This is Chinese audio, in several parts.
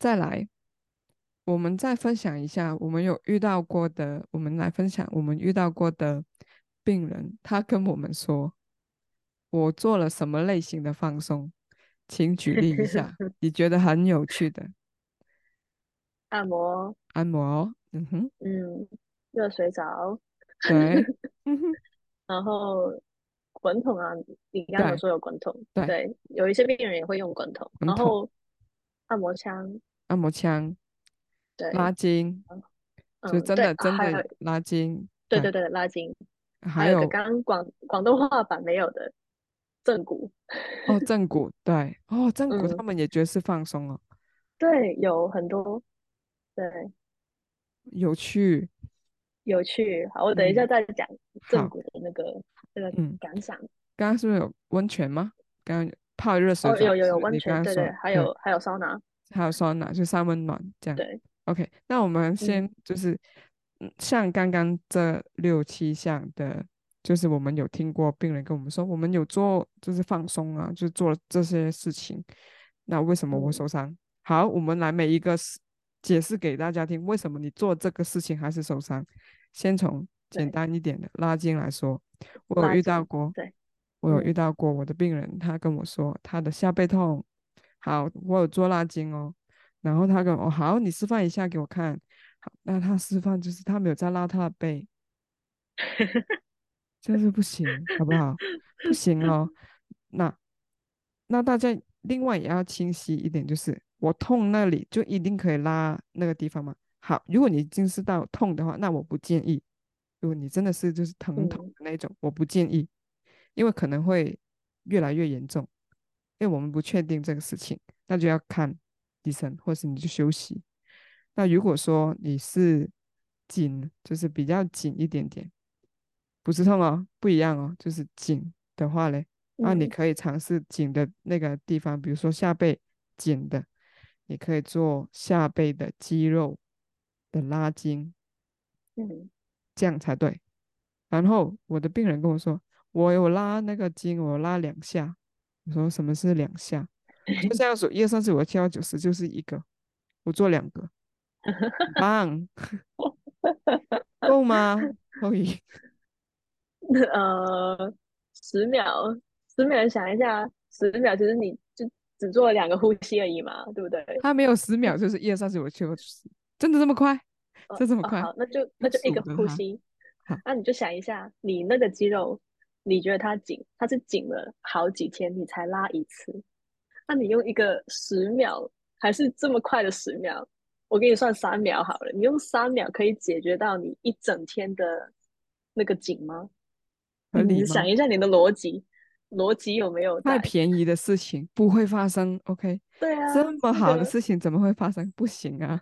再来，我们再分享一下我们有遇到过的，我们来分享我们遇到过的病人，他跟我们说，我做了什么类型的放松，请举例一下，你觉得很有趣的。按摩，按摩，嗯哼，嗯，热水澡，对，然后滚筒啊，你刚刚有说有滚筒，对，对，有一些病人也会用滚筒，滚。筒，然后按摩枪，按摩枪，对，拉筋，嗯、就真的真的拉筋，对对。对，拉筋，还有刚刚广广东话版没有的正骨，哦，正骨，对，哦，正骨他们也觉得是放松哦，嗯、对，有很多。对，有趣，有趣。好，我等一下再讲正骨的那个、嗯、那个感想。刚刚是不是有温泉吗？刚刚泡热水、哦，有有有温泉，对对，还有还有桑拿，还有酸奶，就三温暖这样。对，OK。那我们先就是，嗯、像刚刚这六七项的，就是我们有听过病人跟我们说，我们有做就是放松啊，就做了这些事情。那为什么我会受伤？嗯、好，我们来每一个。解释给大家听，为什么你做这个事情还是受伤？先从简单一点的拉筋来说，我有遇到过，对，我有遇到过我的病人，他跟我说他的下背痛，好，我有做拉筋哦，然后他跟我，哦，好，你示范一下给我看，好，那他示范就是他没有在拉他的背，就是不行，好不好？不行哦，那那大家另外也要清晰一点，就是。我痛那里就一定可以拉那个地方吗？好，如果你已经是到痛的话，那我不建议。如果你真的是就是疼痛的那种，嗯、我不建议，因为可能会越来越严重。因为我们不确定这个事情，那就要看医生，或是你就休息。那如果说你是紧，就是比较紧一点点，不是痛哦，不一样哦，就是紧的话嘞，那你可以尝试紧的那个地方，比如说下背紧的。你可以做下背的肌肉的拉筋，嗯，这样才对。然后我的病人跟我说，我有拉那个筋，我拉两下。我说什么是两下？就这样数，一二三四五六七八九十，就是一个。我做两个，棒，够吗？可以。呃，十秒，十秒，想一下，十秒其实你就。只做了两个呼吸而已嘛，对不对？他没有十秒，就是一二三四五六七八九十，真的这么快？哦、就这么快？哦、好，那就那就一个呼吸。那你就想一下，你那个肌肉，你觉得它紧，它是紧了好几天你才拉一次，那你用一个十秒，还是这么快的十秒？我给你算三秒好了，你用三秒可以解决到你一整天的那个紧吗？你想一下你的逻辑。逻辑有没有？太便宜的事情不会发生，OK？对啊，这么好的事情怎么会发生？不行啊！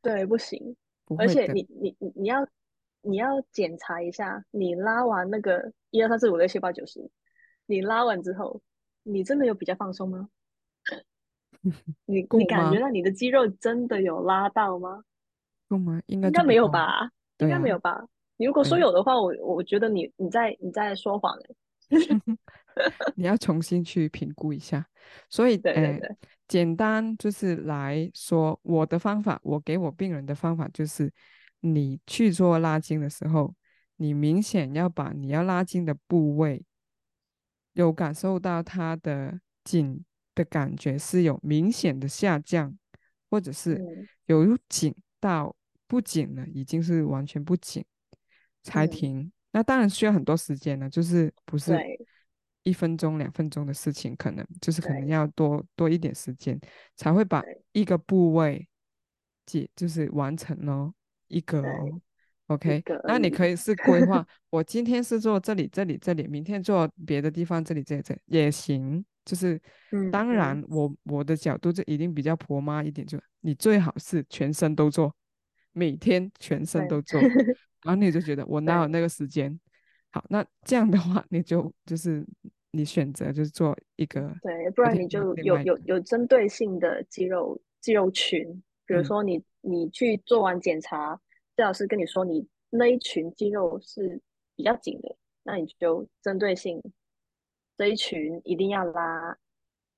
对，不行。不而且你你你你要你要检查一下，你拉完那个一二三四五六七八九十，你拉完之后，你真的有比较放松吗？你 你感觉到你的肌肉真的有拉到吗？够吗？应该应该没有吧？应该没有吧？啊、你如果说有的话，我我觉得你你在你在说谎哎。你要重新去评估一下，所以，对对对，呃，简单就是来说，我的方法，我给我病人的方法就是，你去做拉筋的时候，你明显要把你要拉筋的部位，有感受到它的紧的感觉是有明显的下降，或者是有紧到不紧了，已经是完全不紧才停。嗯那当然需要很多时间呢，就是不是一分钟、两分钟的事情，可能就是可能要多多一点时间，才会把一个部位解，就是完成哦，一个哦，OK。那你可以是规划，我今天是做这里、这里、这里，明天做别的地方，这里、这里、这里也行。就是当然我，我我的角度就一定比较婆妈一点，就你最好是全身都做，每天全身都做。然后你就觉得我哪有那个时间？好，那这样的话，你就就是你选择就是做一个对，不然你就有有有针对性的肌肉肌肉群，比如说你、嗯、你去做完检查，谢老师跟你说你那一群肌肉是比较紧的，那你就针对性这一群一定要拉，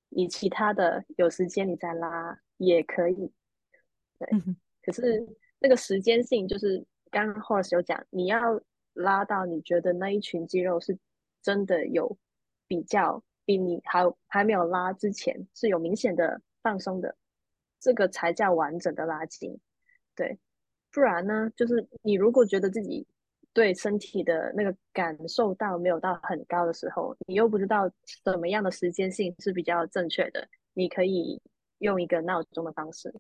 你其他的有时间你再拉也可以，对，可是那个时间性就是刚刚 Horace 有讲，你要拉到你觉得那一群肌肉是真的有比较比你还还没有拉之前是有明显的放松的，这个才叫完整的拉筋。对，不然呢，就是你如果觉得自己对身体的那个感受到没有到很高的时候，你又不知道什么样的时间性是比较正确的，你可以用一个闹钟的方式。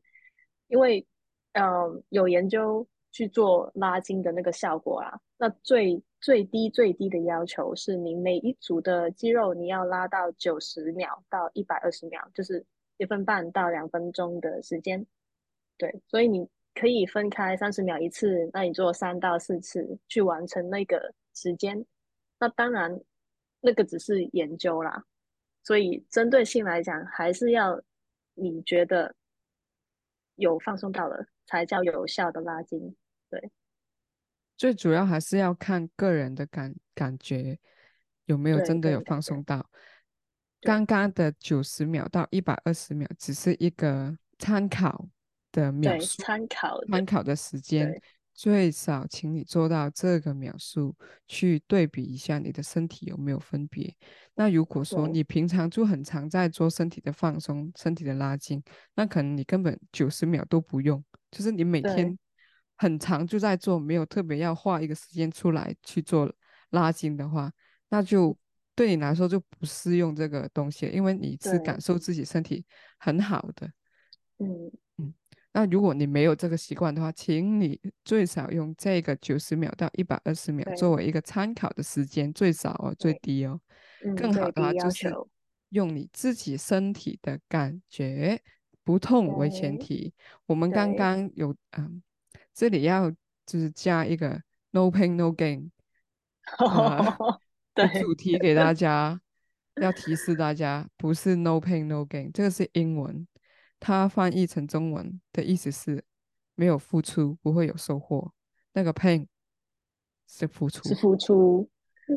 因为，嗯、有研究去做拉筋的那个效果啊，那最最低最低的要求是你每一组的肌肉你要拉到九十秒到一百二十秒，就是一分半到两分钟的时间。对，所以你可以分开三十秒一次，那你做三到四次去完成那个时间。那当然，那个只是研究啦，所以针对性来讲，还是要你觉得。有放松到了，才叫有效的拉筋。对，最主要还是要看个人的感感觉有没有真的有放松到。刚刚的九十秒到一百二十秒只是一个参考的秒数，参考参考的时间。最少，请你做到这个秒数，去对比一下你的身体有没有分别。那如果说你平常就很常在做身体的放松、身体的拉筋，那可能你根本九十秒都不用，就是你每天很长就在做，没有特别要画一个时间出来去做拉筋的话，那就对你来说就不适用这个东西，因为你是感受自己身体很好的。嗯嗯。那如果你没有这个习惯的话，请你最少用这个九十秒到一百二十秒作为一个参考的时间，最少哦，最低哦。更好的话就是用你自己身体的感觉不痛为前提。我们刚刚有嗯，这里要就是加一个 no pain no gain 的主题给大家，要提示大家不是 no pain no gain，这个是英文。它翻译成中文的意思是，没有付出不会有收获。那个 pain 是付出，是付出，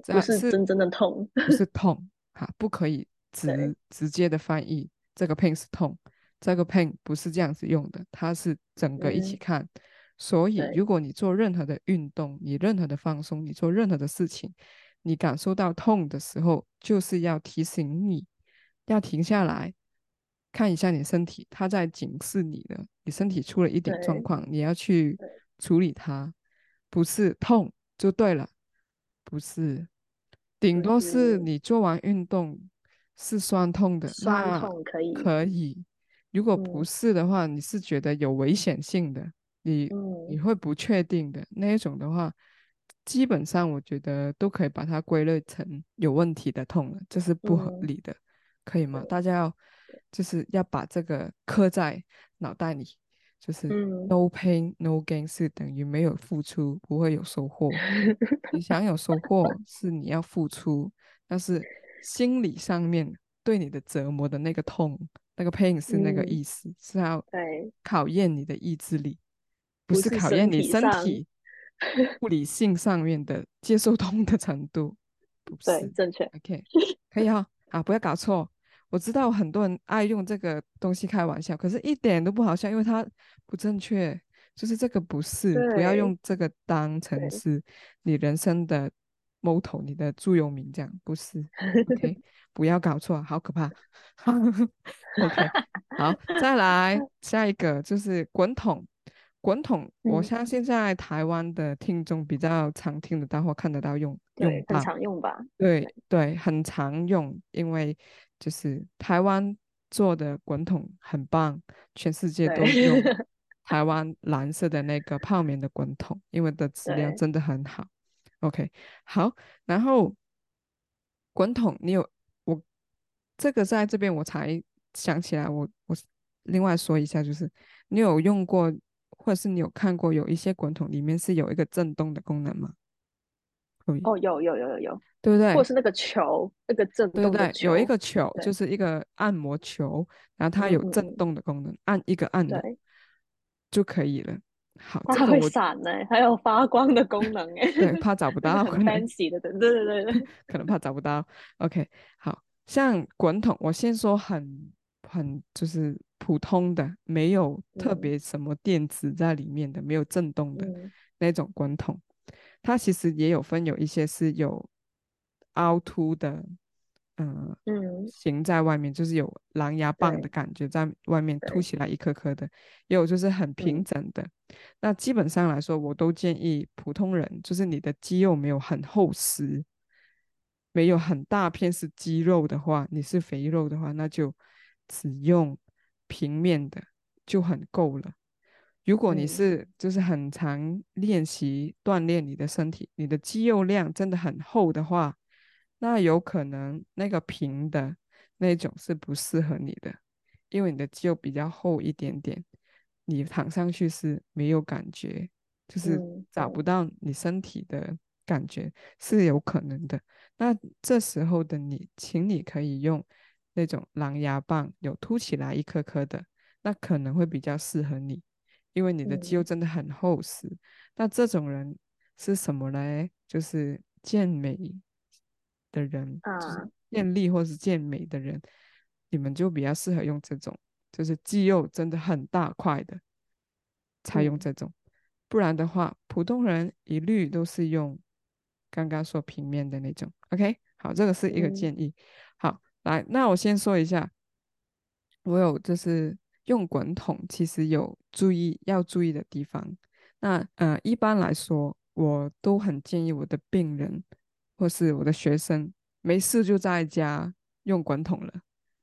不是真正的痛，不是痛哈，不可以 直直接的翻译。这个 pain 是痛，这个 pain 不是这样子用的，它是整个一起看。嗯、所以，如果你做任何的运动，你任何的放松，你做任何的事情，你感受到痛的时候，就是要提醒你要停下来。看一下你身体，它在警示你的，你身体出了一点状况，你要去处理它，不是痛就对了，不是，顶多是。你做完运动是酸痛的，酸痛可以可以，如果不是的话，嗯、你是觉得有危险性的，你、嗯、你会不确定的那一种的话，基本上我觉得都可以把它归类成有问题的痛了，这是不合理的，嗯、可以吗？大家要。就是要把这个刻在脑袋里，就是 no pain no gain 是等于没有付出不会有收获。你想有收获是你要付出，但是心理上面对你的折磨的那个痛，那个 pain 是那个意思，嗯、是要考验你的意志力，不是考验你身体物理性上面的接受痛的程度。不是，对，正确。OK，可以哈、哦，啊，不要搞错。我知道很多人爱用这个东西开玩笑，可是一点都不好笑，因为它不正确。就是这个不是，不要用这个当成是你人生的 motto，你的座右铭这样，不是。OK，不要搞错，好可怕。OK，好，再来下一个就是滚筒。滚筒，我相信在台湾的听众比较常听得到或看得到用，对很常用吧？对对，对，很常用，因为。就是台湾做的滚筒很棒，全世界都用 台湾蓝色的那个泡棉的滚筒，因为的质量真的很好。OK，好，然后滚筒你有我这个在这边我才想起来我，我我另外说一下，就是你有用过或者是你有看过有一些滚筒里面是有一个震动的功能吗？哦，有有有有有，对不对？或是那个球，那个震动的球，对对，有一个球，就是一个按摩球，然后它有震动的功能，嗯、按一个按钮就可以了。好，它会闪呢、欸，还有发光的功能哎。对，怕找不到，很 fancy 的，对对对对，可能怕找不到。OK，好像滚筒，我先说很很就是普通的，没有特别什么电子在里面的，嗯、没有震动的那种滚筒。它其实也有分，有一些是有凹凸的，呃、嗯，形在外面，就是有狼牙棒的感觉在外面凸起来一颗颗的，也有就是很平整的。嗯、那基本上来说，我都建议普通人，就是你的肌肉没有很厚实，没有很大片是肌肉的话，你是肥肉的话，那就只用平面的就很够了。如果你是就是很常练习锻炼你的身体，你的肌肉量真的很厚的话，那有可能那个平的那种是不适合你的，因为你的肌肉比较厚一点点，你躺上去是没有感觉，就是找不到你身体的感觉是有可能的。那这时候的你，请你可以用那种狼牙棒，有凸起来一颗颗的，那可能会比较适合你。因为你的肌肉真的很厚实，嗯、那这种人是什么嘞？就是健美的人，啊、就是健力或是健美的人，你们就比较适合用这种，就是肌肉真的很大块的，才用这种。嗯、不然的话，普通人一律都是用刚刚说平面的那种。OK，好，这个是一个建议。来，那我先说一下，我有就是。用滚筒其实有注意要注意的地方。那呃，一般来说，我都很建议我的病人或是我的学生，没事就在家用滚筒了。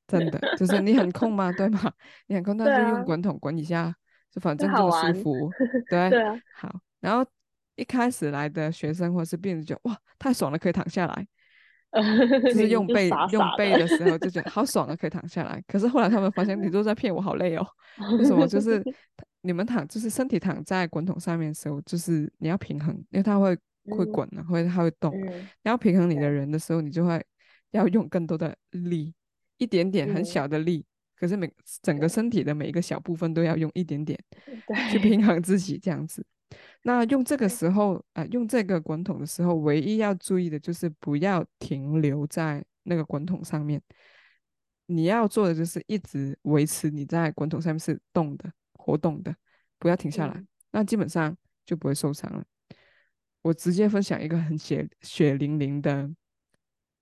真的，就是你很空吗？对吗？你很空，那就用滚筒滚一下，就反正这么舒服。对，对啊。好，然后一开始来的学生或是病人就哇，太爽了，可以躺下来。就是用背用背的时候就觉得好爽啊，可以躺下来。可是后来他们发现你都在骗我，好累哦。为什么？就 是你们躺，就是身体躺在滚筒上面的时候，就是你要平衡，因为它会会滚啊，会它会动。你要平衡你的人的时候，你就会要用更多的力，一点点很小的力。可是每整个身体的每一个小部分都要用一点点去平衡自己，这样子。那用这个时候啊、呃，用这个滚筒的时候，唯一要注意的就是不要停留在那个滚筒上面。你要做的就是一直维持你在滚筒上面是动的、活动的，不要停下来。嗯、那基本上就不会受伤了。我直接分享一个很血血淋淋的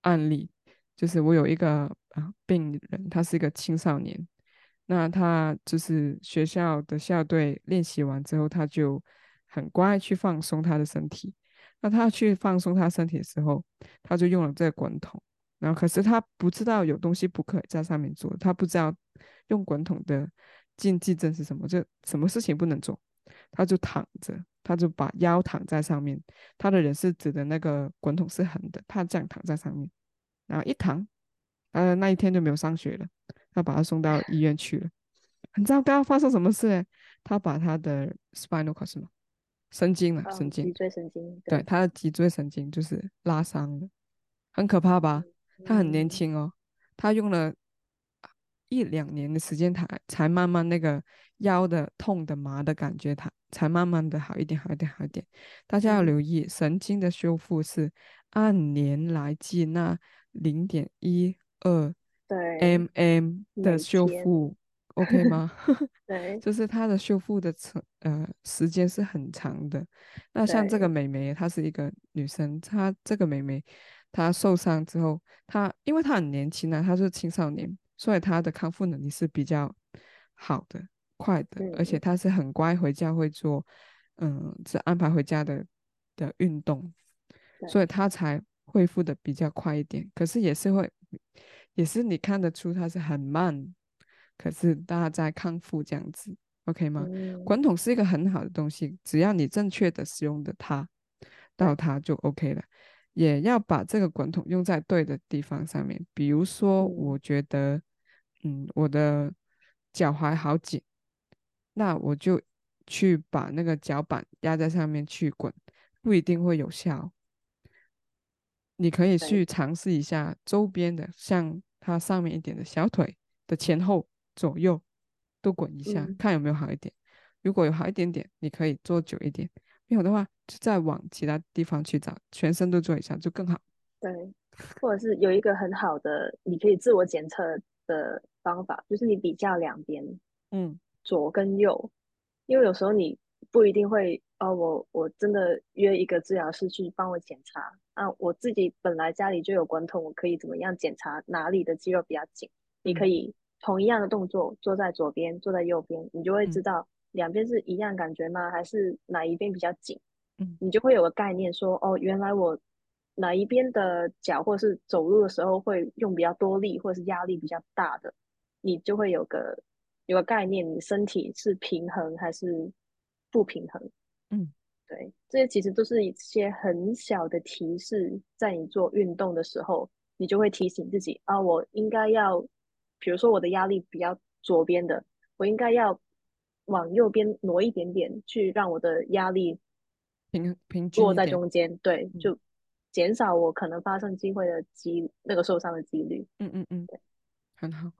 案例，就是我有一个啊病人，他是一个青少年，那他就是学校的校队练习完之后，他就。很乖，去放松他的身体。那他去放松他身体的时候，他就用了这个滚筒。然后，可是他不知道有东西不可以在上面做，他不知道用滚筒的禁忌症是什么，就什么事情不能做。他就躺着，他就把腰躺在上面。他的人是指的那个滚筒是横的，他这样躺在上面，然后一躺，呃，那一天就没有上学了。他把他送到医院去了。很糟糕，发生什么事呢？他把他的 spinal cord 是吗？神经了，神经，脊椎神经，对，他的脊椎神经就是拉伤了，很可怕吧？他很年轻哦，他用了一两年的时间，他才慢慢那个腰的痛的麻的感觉，他才慢慢的好一点，好一点，好一点。大家要留意，神经的修复是按年来计，那零点一二 mm 的修复。OK 吗？对，就是它的修复的程呃时间是很长的。那像这个美眉，她是一个女生，她这个美眉她受伤之后，她因为她很年轻啊，她是青少年，所以她的康复能力是比较好的、快的，嗯、而且她是很乖，回家会做嗯，是安排回家的的运动，所以她才恢复的比较快一点。可是也是会，也是你看得出她是很慢。可是大家在康复这样子，OK 吗？嗯、滚筒是一个很好的东西，只要你正确的使用的它，到它就 OK 了。也要把这个滚筒用在对的地方上面。比如说，我觉得，嗯，我的脚踝好紧，那我就去把那个脚板压在上面去滚，不一定会有效。你可以去尝试一下周边的，像它上面一点的小腿的前后。左右都滚一下，嗯、看有没有好一点。如果有好一点点，你可以做久一点；没有的话，就再往其他地方去找，全身都做一下就更好。对，或者是有一个很好的，你可以自我检测的方法，就是你比较两边，嗯，左跟右，因为有时候你不一定会，哦，我我真的约一个治疗师去帮我检查，啊，我自己本来家里就有滚筒，我可以怎么样检查哪里的肌肉比较紧？嗯、你可以同一样的动作，坐在左边，坐在右边，你就会知道两边是一样感觉吗？还是哪一边比较紧？嗯，你就会有个概念说，哦，原来我。哪一边的脚或是走路的时候会用比较多力，或者是压力比较大的，你就会有个有个概念，你身体是平衡还是不平衡？嗯，对，这些其实都是一些很小的提示，在你做运动的时候，你就会提醒自己啊，我应该要，比如说我的压力比较左边的，我应该要往右边挪一点点，去让我的压力平平均落在中间，对，嗯、就。减少我可能发生机会的机那个受伤的几率。嗯嗯嗯，对，很好。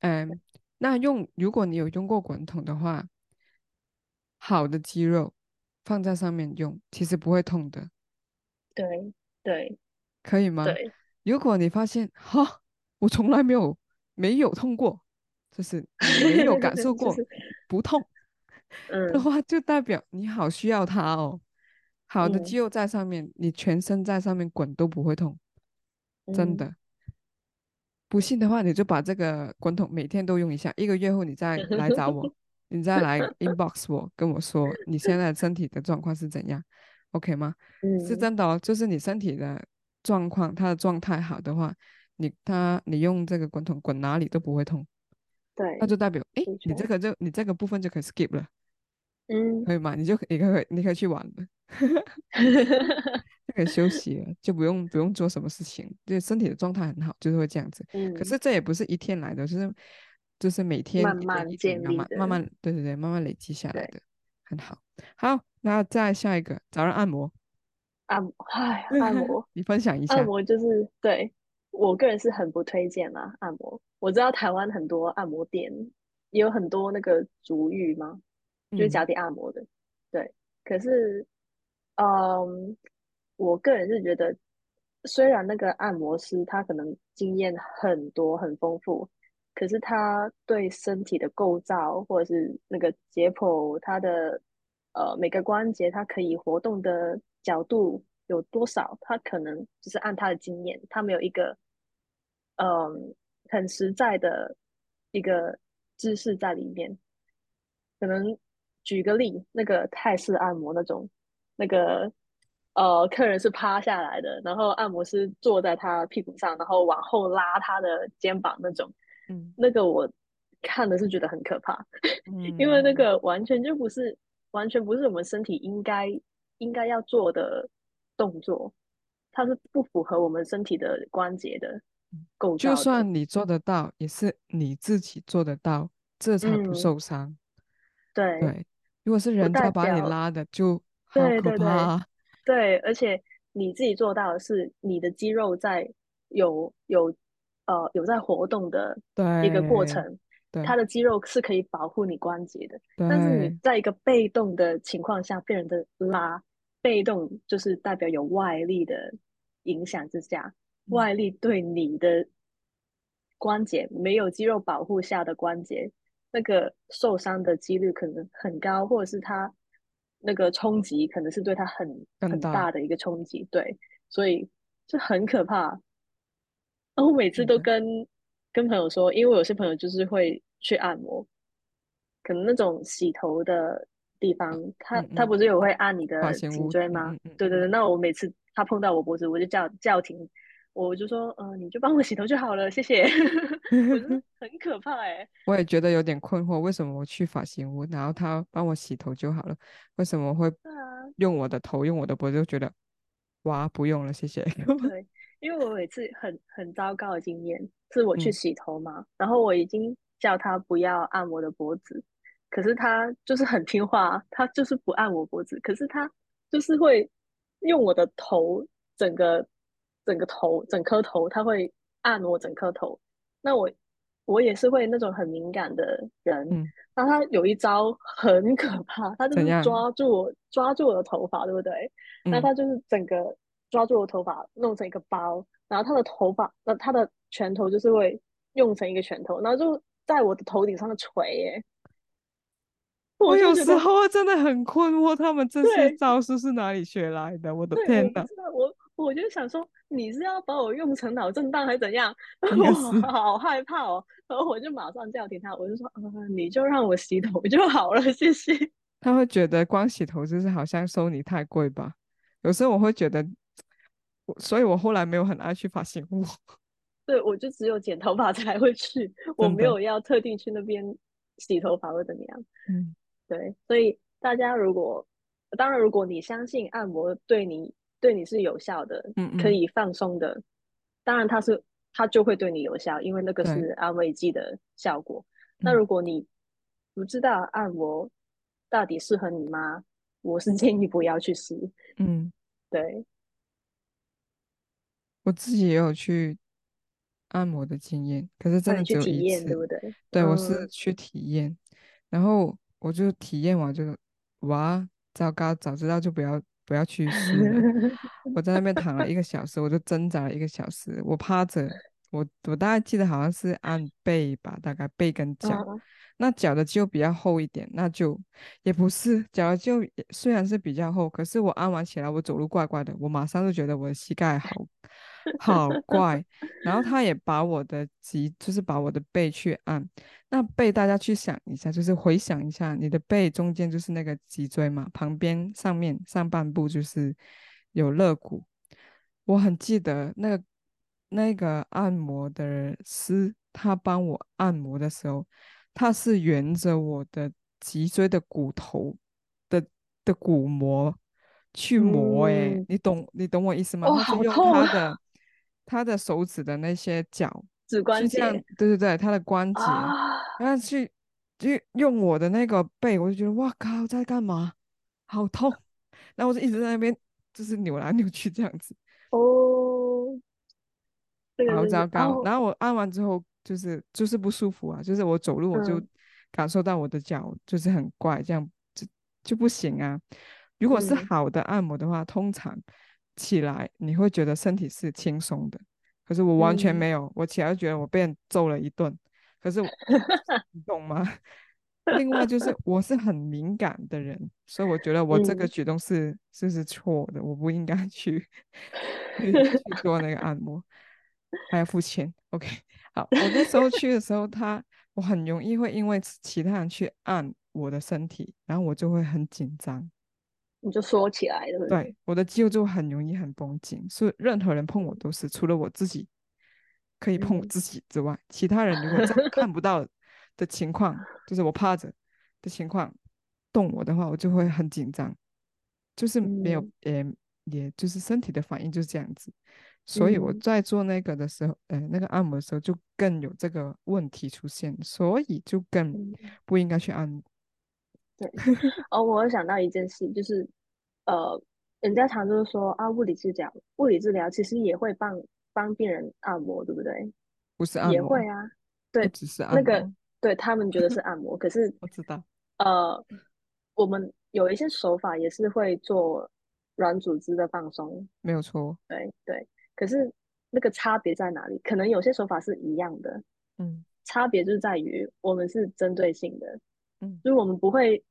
嗯，那用如果你有用过滚筒的话，好的肌肉放在上面用，其实不会痛的。对对，可以吗？对。如果你发现哈，我从来没有没有痛过，就是没有感受过不痛，嗯的话，就代表你好需要它哦。好的肌肉在上面，嗯、你全身在上面滚都不会痛，真的。嗯、不信的话，你就把这个滚筒每天都用一下，一个月后你再来找我，你再来 inbox 我，跟我说你现在身体的状况是怎样，OK 吗？嗯、是真的哦，就是你身体的状况，它的状态好的话，你它你用这个滚筒滚哪里都不会痛，对，那就代表哎，你这个就你这个部分就可以 skip 了。嗯，可以吗？你就你可以，你可以去玩了，就可以休息了，就不用不用做什么事情，就身体的状态很好，就是会这样子。嗯，可是这也不是一天来的，就是就是每天慢慢建立的，慢慢对对对，慢慢累积下来的，很好。好，那再下一个，早上按摩。按摩，哎，按摩，你分享一下。按摩就是对我个人是很不推荐啦，按摩。我知道台湾很多按摩店也有很多那个足浴吗？就是脚底按摩的，嗯、对。可是，嗯，我个人是觉得，虽然那个按摩师他可能经验很多很丰富，可是他对身体的构造或者是那个解剖，他的呃每个关节他可以活动的角度有多少，他可能只是按他的经验，他没有一个嗯很实在的一个知识在里面，可能。举个例，那个泰式按摩那种，那个呃，客人是趴下来的，然后按摩师坐在他屁股上，然后往后拉他的肩膀那种，嗯，那个我看的是觉得很可怕，嗯，因为那个完全就不是，完全不是我们身体应该应该要做的动作，它是不符合我们身体的关节的就算你做得到，也是你自己做得到，这才不受伤。嗯，对。对。如果是人家把你拉的，就好可怕。对，对，对，对，而且你自己做到的是你的肌肉在有有呃有在活动的一个过程，它的肌肉是可以保护你关节的。但是你在一个被动的情况下被人的拉，被动就是代表有外力的影响之下，嗯、外力对你的关节没有肌肉保护下的关节。那个受伤的几率可能很高，或者是他那个冲击可能是对他很很大的一个冲击，对，所以就很可怕。然后我每次都跟、嗯、跟朋友说，因为我有些朋友就是会去按摩，可能那种洗头的地方，他、他不是有会按你的颈椎吗？对对对，那我每次他碰到我脖子，我就叫叫停。我就说，嗯、呃，你就帮我洗头就好了，谢谢。很可怕哎、欸。我也觉得有点困惑，为什么我去发型屋，然后他帮我洗头就好了，为什么会用我的头，用我的脖子？就觉得，哇，不用了，谢谢。对，因为我有一次很很糟糕的经验，是我去洗头嘛，嗯、然后我已经叫他不要按我的脖子，可是他就是很听话，他就是不按我脖子，可是他就是会用我的头整个。整个头，整颗头，他会按我整颗头。那我，我也是会那种很敏感的人。嗯。那他有一招很可怕，他就是抓住我，抓住我的头发，对不对？嗯。那他就是整个抓住我的头发，弄成一个包。然后他的头发，那他的拳头就是会用成一个拳头，然后就在我的头顶上的锤耶。我有时候真的很困惑，他们这些招数是哪里学来的？我的天哪！我我就想说，你是要把我用成脑震荡还是怎样？我好害怕哦！然后我就马上叫停他，我就说：“呃，你就让我洗头就好了，谢谢。”他会觉得光洗头就是好像收你太贵吧？有时候我会觉得，所以我后来没有很爱去发型屋。对，我就只有剪头发才会去，我没有要特定去那边洗头发或怎么样。嗯。对，所以大家如果，当然，如果你相信按摩对你对你是有效的，嗯嗯，可以放松的，当然它是它就会对你有效，因为那个是安慰剂的效果。那如果你不知道按摩到底适合你吗？我是建议不要去试。嗯，对，我自己也有去按摩的经验，可是真的只有一次，对不对？对，我是去体验，嗯、然后。我就体验完就，哇，糟糕，早知道就不要不要去试了。我在那边躺了一个小时，我就挣扎了一个小时。我趴着，我我大概记得好像是按背吧，大概背跟脚。Uh. 那脚的肌肉比较厚一点，那就也不是脚的肌肉虽然是比较厚，可是我按完起来，我走路怪怪的，我马上就觉得我的膝盖好 好怪。然后他也把我的脊，就是把我的背去按。那背大家去想一下，就是回想一下，你的背中间就是那个脊椎嘛，旁边上面上半部就是有肋骨。我很记得那个那个按摩的师，他帮我按摩的时候。他是沿着我的脊椎的骨头的的骨膜去磨，欸，诶、嗯，你懂你懂我意思吗？哦、他是用他的、啊、他的手指的那些脚，指关节，对对对，他的关节，啊、然后去就用我的那个背，我就觉得哇靠，在干嘛？好痛！然后我就一直在那边就是扭来扭去这样子，哦，好糟糕。然后我按完之后。就是就是不舒服啊，就是我走路我就感受到我的脚就是很怪，这样就就不行啊。如果是好的按摩的话，嗯、通常起来你会觉得身体是轻松的，可是我完全没有，嗯、我起来就觉得我被人揍了一顿。可是 你懂吗？另外就是我是很敏感的人，所以我觉得我这个举动是、嗯、是是错的，我不应该去去做那个按摩，还要付钱。OK。好，我那时候去的时候，他我很容易会因为其他人去按我的身体，然后我就会很紧张，你就缩起来了。对，我的肌肉就很容易很绷紧，所以任何人碰我都是，除了我自己可以碰我自己之外，嗯、其他人如果 看不到的情况，就是我趴着的情况动我的话，我就会很紧张，就是没有，嗯、也也就是身体的反应就是这样子。所以我在做那个的时候，呃，那个按摩的时候就更有这个问题出现，所以就更不应该去按摩。对，哦，我想到一件事，就是呃，人家常就是说啊，物理治疗，物理治疗其实也会帮帮病人按摩，对不对？不是按摩，也会啊，对，只是按摩。那个对他们觉得是按摩，可是我知道，呃，我们有一些手法也是会做软组织的放松，没有错，对对。可是那个差别在哪里？可能有些手法是一样的，嗯，差别就是在于我们是针对性的，嗯，就是我们不会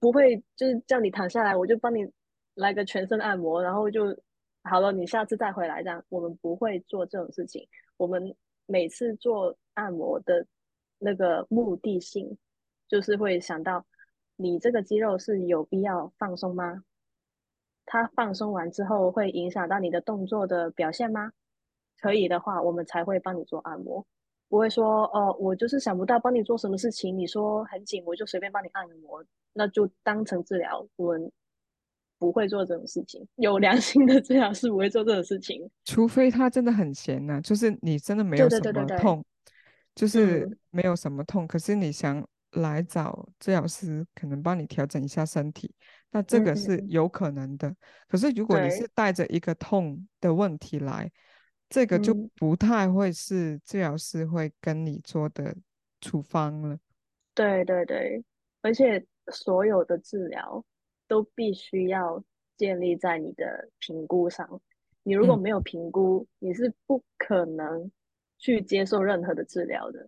不会就是叫你躺下来，我就帮你来个全身按摩，然后就好了，你下次再回来这样，我们不会做这种事情。我们每次做按摩的那个目的性，就是会想到你这个肌肉是有必要放松吗？它放松完之后会影响到你的动作的表现吗？可以的话，我们才会帮你做按摩，不会说哦，我就是想不到帮你做什么事情，你说很紧，我就随便帮你按摩，那就当成治疗。我们不会做这种事情，有良心的治疗师不会做这种事情，除非他真的很闲呐、啊，就是你真的没有什么痛，对对对对对，就是没有什么痛，嗯、可是你想来找治疗师，可能帮你调整一下身体。那这个是有可能的，嗯、可是如果你是带着一个痛的问题来，这个就不太会是治疗师会跟你做的处方了。对对对，而且所有的治疗都必须要建立在你的评估上。你如果没有评估，嗯、你是不可能去接受任何的治疗的。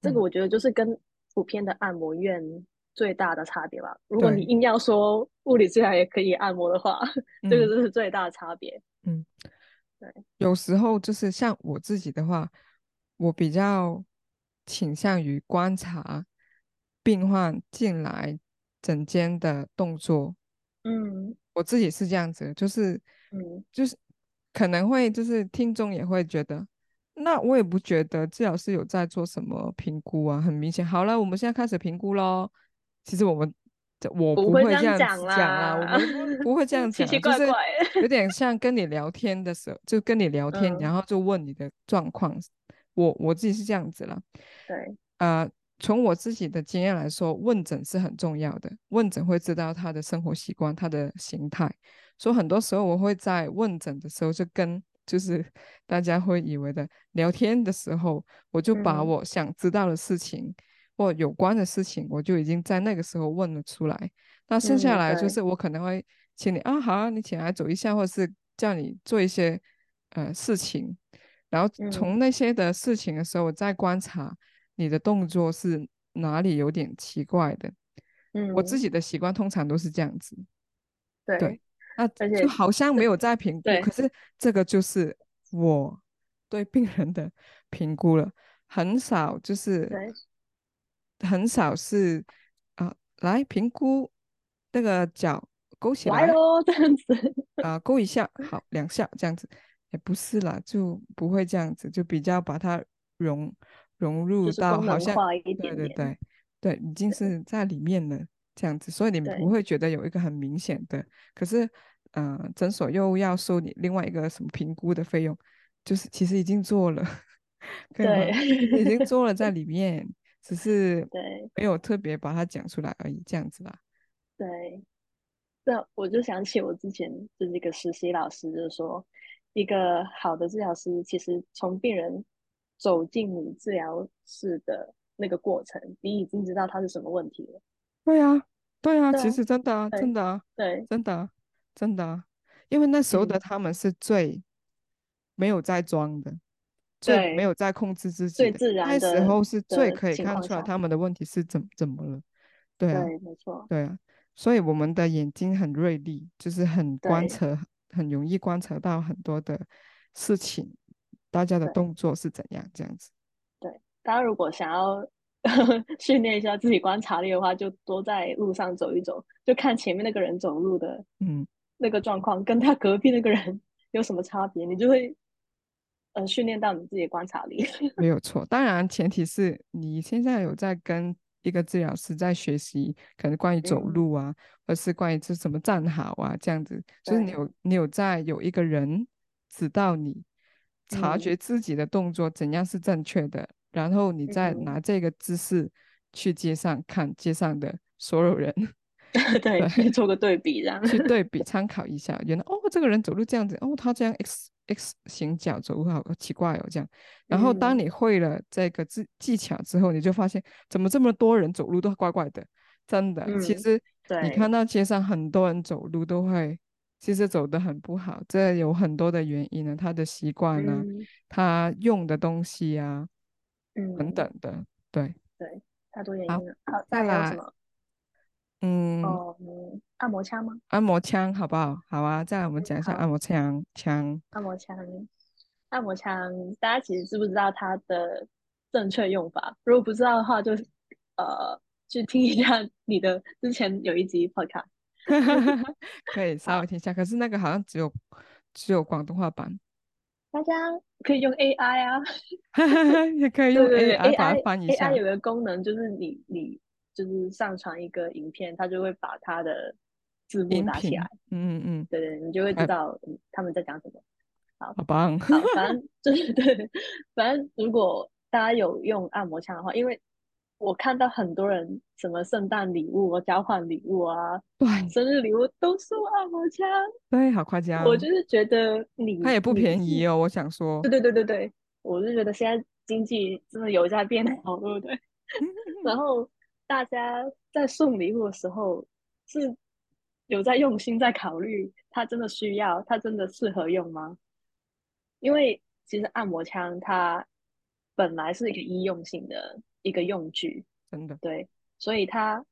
这个我觉得就是跟普遍的按摩院最大的差别吧。如果你硬要说物理治疗也可以按摩的话，这个就是最大的差别。嗯，对。有时候就是像我自己的话，我比较倾向于观察病患进来诊间的动作。嗯，我自己是这样子，就是，嗯，就是可能会就是听众也会觉得。那我也不觉得治疗师有在做什么评估啊，很明显。好了，我们现在开始评估喽。其实我们我不会这样 讲啦，我们不会这样讲，奇奇怪怪，就是有点像跟你聊天的时候，就跟你聊天，然后就问你的状况。嗯、我我自己是这样子了。对，呃，从我自己的经验来说，问诊是很重要的。问诊会知道他的生活习惯、他的形态，所以很多时候我会在问诊的时候就跟。就是大家会以为的聊天的时候，我就把我想知道的事情、嗯、或有关的事情，我就已经在那个时候问了出来。那剩下来就是我可能会请你、嗯、啊，好啊，你起来走一下，或者是叫你做一些呃事情，然后从那些的事情的时候，我再观察你的动作是哪里有点奇怪的。嗯，我自己的习惯通常都是这样子。对。对那就好像没有在评估，可是这个就是我对病人的评估了，很少就是很少是啊，来评估那个脚勾起来，来咯，这样子啊，勾一下，好，两下这样子，也不是啦，就不会这样子，就比较把它融融入到好像对对对对，已经是在里面了。这样子，所以你们不会觉得有一个很明显的，可是，嗯、呃，诊所又要收你另外一个什么评估的费用，就是其实已经做了，对，已经做了在 里面，只是对没有特别把它讲出来而已，这样子吧。对，这我就想起我之前就是一个实习老师，就是说，一个好的治疗师，其实从病人走进你治疗室的那个过程，你已经知道他是什么问题了。对啊，对啊，其实真的啊，真的啊，对，真的啊，真的啊，因为那时候的他们是最没有在装的，最没有在控制自己的，最自然的，那时候是最可以看出来他们的问题是怎怎么了，对啊，对，没错，对啊，所以我们的眼睛很锐利，就是很观察，很容易观察到很多的事情，大家的动作是怎样这样子。对，大家如果想要。训练一下自己观察力的话，就多在路上走一走，就看前面那个人走路的，嗯，那个状况跟他隔壁那个人 有什么差别，你就会呃训练到你自己的观察力。没有错，当然前提是你现在有在跟一个治疗师在学习，可能关于走路啊，嗯、或是关于这怎么站好啊这样子，就是你有你有在有一个人指导你察觉自己的动作怎样是正确的。嗯然后你再拿这个姿势去街上看街上的所有人，对，去做个对比，然后去对比参考一下，原来哦，这个人走路这样子，哦，他这样 X X 型脚走路好奇怪哦，这样。然后当你会了这个技技巧之后，你就发现怎么这么多人走路都怪怪的，真的。嗯、其实你看到街上很多人走路都会，其实走得很不好，这有很多的原因呢，他的习惯呢，嗯、他用的东西啊。嗯，等等的，对对，太多原因了。好，再来，嗯，哦，嗯，按摩枪吗？按摩枪，好不好？好啊，再来我们讲一下按摩枪，枪，按摩枪，按摩枪，大家其实知不知道它的正确用法？如果不知道的话，就呃去听一下你的之前有一集 podcast，可以稍微听一下。可是那个好像只有只有广东话版。大家可以用 AI 啊，也可以用 AI 把它翻一下。AI 有个功能，就是你你就是上传一个影片，它就会把它的字幕打起来。嗯嗯嗯，对对，你就会知道他们在讲什么。好，好棒。好，反正 就是对，反正如果大家有用按摩枪的话，因为。我看到很多人什么圣诞礼物、交换礼物啊，对，生日礼物都送按摩枪，对，好夸张。我就是觉得你它也不便宜哦，我想说。对对对对对，我是觉得现在经济真的有在变好，对不对？然后大家在送礼物的时候是有在用心在考虑，他真的需要，他真的适合用吗？因为其实按摩枪它本来是一个医用性的一个用具，真的。对，所以它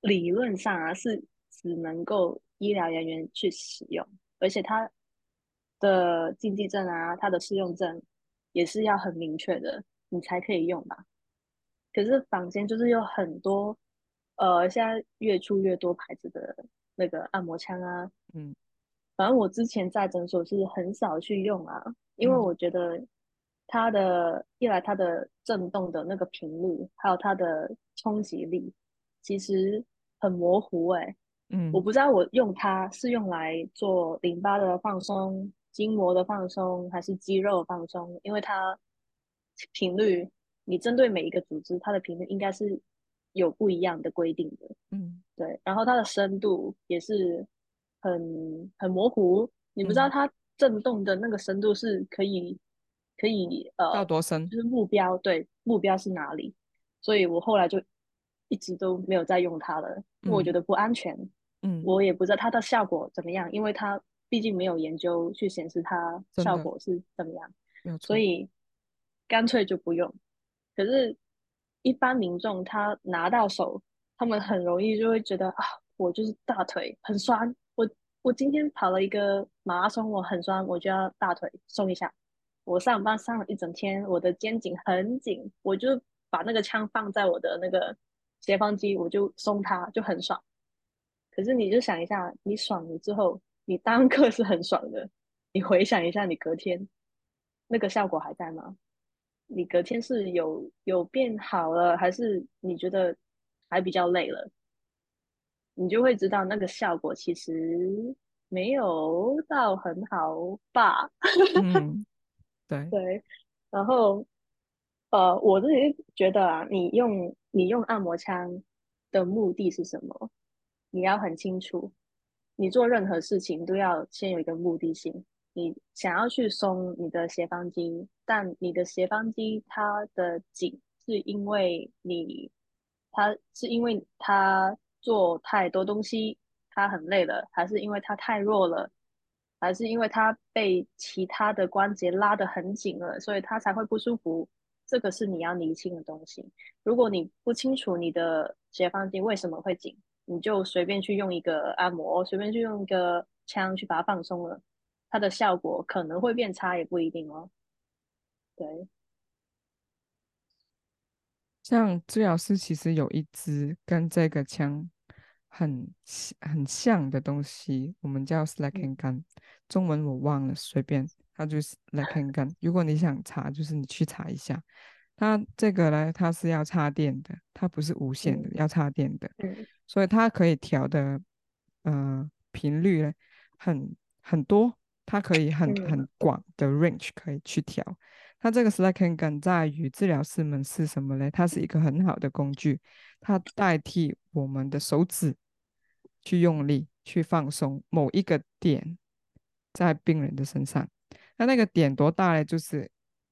理论上啊是只能够医疗人员去使用，而且它的禁忌症啊，它的适用症也是要很明确的，你才可以用吧。可是坊间就是有很多，呃，现在越出越多牌子的那个按摩枪啊，嗯，反正我之前在诊所是很少去用啊，因为我觉得它的一来它的震动的那个频率，还有它的冲击力，其实很模糊哎、欸，嗯，我不知道我用它是用来做淋巴的放松、筋膜的放松，还是肌肉放松，因为它频率。你针对每一个组织，它的频率应该是有不一样的规定的，嗯，对。然后它的深度也是很很模糊，你不知道它震动的那个深度是可以可以呃到多深，就是目标对目标是哪里？所以我后来就一直都没有再用它了，因为我觉得不安全。嗯，我也不知道它的效果怎么样，因为它毕竟没有研究去显示它效果是怎么样，所以干脆就不用。可是，一般民众他拿到手，他们很容易就会觉得啊，我就是大腿很酸，我我今天跑了一个马拉松，我很酸，我就要大腿松一下。我上班上了一整天，我的肩颈很紧，我就把那个枪放在我的那个斜方肌，我就松它，就很爽。可是你就想一下，你爽了之后，你当刻是很爽的，你回想一下，你隔天那个效果还在吗？你隔天是有有变好了，还是你觉得还比较累了？你就会知道那个效果其实没有到很好吧？对对。然后，呃，我自己觉得啊，你用你用按摩枪的目的是什么？你要很清楚。你做任何事情都要先有一个目的性。你想要去松你的斜方肌，但你的斜方肌它的紧是因为你，它是因为它做太多东西，它很累了，还是因为它太弱了，还是因为它被其他的关节拉得很紧了，所以它才会不舒服？这个是你要厘清的东西。如果你不清楚你的斜方肌为什么会紧，你就随便去用一个按摩，随便去用一个枪去把它放松了。它的效果可能会变差，也不一定哦。对，像治疗师其实有一支跟这个枪很很像的东西，我们叫 Slacking Gun，中文我忘了，随便，它就是 Slacking Gun。如果你想查，就是你去查一下。它这个呢，它是要插电的，它不是无线的，嗯、要插电的。嗯、所以它可以调的，呃，频率呢，很很多。它可以很很广的 range 可以去调，它这个 Slacking Gun 在于治疗师们是什么呢？它是一个很好的工具，它代替我们的手指去用力去放松某一个点在病人的身上。那那个点多大呢？就是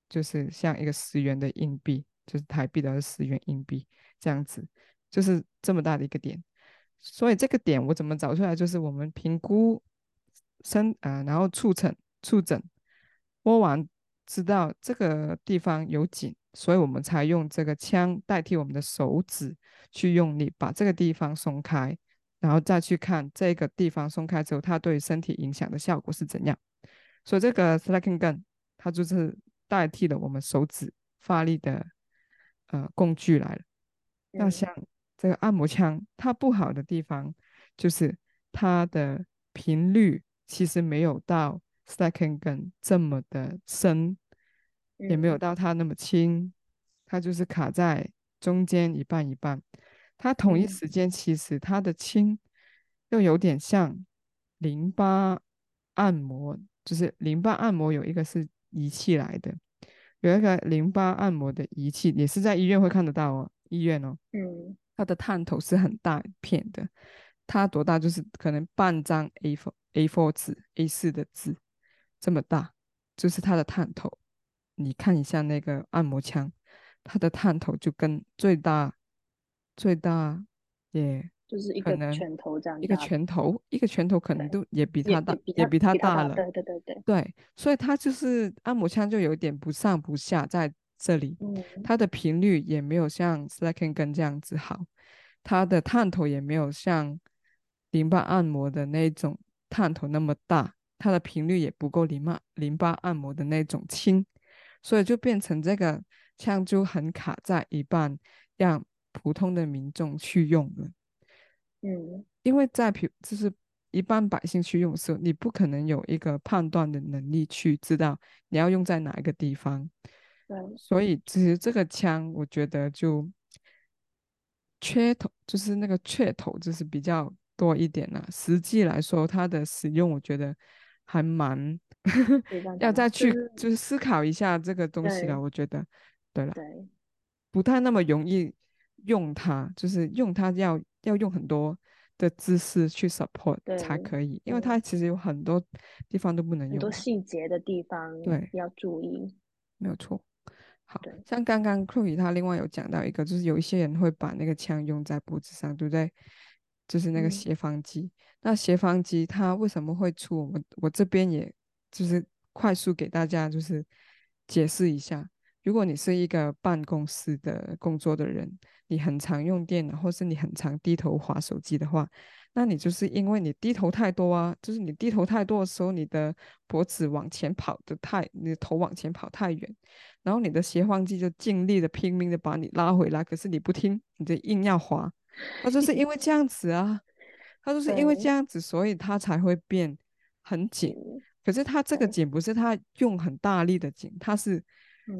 就是像一个十元的硬币，就是台币的十元硬币这样子，就是这么大的一个点。所以这个点我怎么找出来？就是我们评估。身啊、然后触诊触诊，摸完知道这个地方有紧，所以我们才用这个枪代替我们的手指去用力把这个地方松开，然后再去看这个地方松开之后，它对身体影响的效果是怎样。所以这个 Slacking Gun 它就是代替了我们手指发力的呃工具来了。那像这个按摩枪，它不好的地方就是它的频率。其实没有到 Slacking Gun 这么的深，也没有到它那么轻，它就是卡在中间一半一半。它同一时间其实它的轻又有点像淋巴按摩，就是淋巴按摩有一个是仪器来的，有一个淋巴按摩的仪器也是在医院会看得到哦，医院哦，嗯，它的探头是很大一片的。它多大？就是可能半张 A4 A4 纸 A4 的纸这么大，就是它的探头。你看一下那个按摩枪，它的探头就跟最大最大也就是一个拳头这样，一个拳头，一个拳头可能都也比他大，也比它，也比它大了。对对对对。对，所以他就是按摩枪就有点不上不下，在这里，嗯，它的频率也没有像 Slacken 跟这样子好，它的探头也没有像淋巴按摩的那种探头那么大，它的频率也不够淋巴淋巴按摩的那种轻，所以就变成这个枪就很卡在一半，让普通的民众去用了。嗯，因为在平就是一般百姓去用的时候，你不可能有一个判断的能力去知道你要用在哪一个地方。对，所以其实这个枪，我觉得就缺头，就是那个噱头，就是比较多一点啦。实际来说，它的使用，我觉得还蛮要再去就是思考一下这个东西了。我觉得，对了，对，不太那么容易用它，就是用它要。要用很多的知识去 support 才可以，因为它其实有很多地方都不能用，很多细节的地方对要注意，没有错。好像刚刚 Chloe 他另外有讲到一个，就是有一些人会把那个枪用在脖子上，对不对？就是那个斜方肌。嗯、那斜方肌它为什么会出？我我这边也就是快速给大家就是解释一下。如果你是一个办公室的工作的人，你很常用电脑，或是你很常低头滑手机的话，那你就是因为你低头太多啊，就是你低头太多的时候，你的脖子往前跑的太，你的头往前跑太远，然后你的斜方肌就尽力的拼命的把你拉回来，可是你不听，你就硬要滑，它就是因为这样子啊，它就是因为这样子，所以它才会变很紧。可是它这个紧不是它用很大力的紧，它是。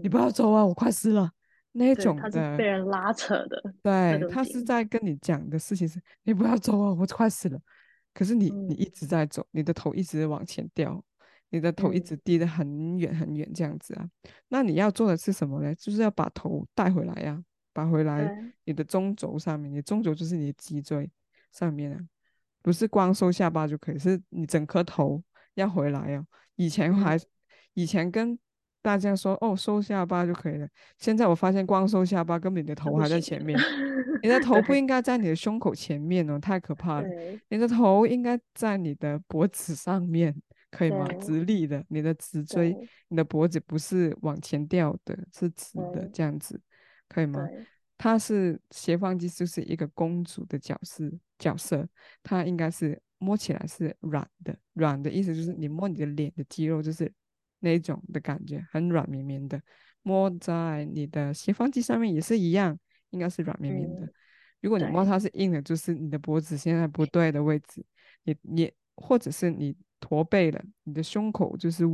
你不要走啊！我快死了，那种的，他是被人拉扯的。对，他是在跟你讲的事情是，你不要走啊！我快死了。可是你，嗯、你一直在走，你的头一直往前掉，你的头一直低得很远很远，这样子啊。嗯、那你要做的是什么呢？就是要把头带回来呀，把回来你的中轴上面，你中轴就是你的脊椎上面啊，不是光收下巴就可以，是你整颗头要回来啊。以前还，嗯、以前跟。大家说哦，收下巴就可以了。现在我发现光收下巴，根本你的头还在前面。你的头不应该在你的胸口前面哦，太可怕了。你的头应该在你的脖子上面，可以吗？直立的，你的直椎，你的脖子不是往前掉的，是直的，这样子可以吗？它是斜方肌，就是一个公主的角色角色，它应该是摸起来是软的，软的意思就是你摸你的脸的肌肉就是。那种的感觉很软绵绵的，摸在你的斜方肌上面也是一样，应该是软绵绵的。嗯、如果你摸它是硬的，就是你的脖子现在不对的位置。你你或者是你驼背了，你的胸口就是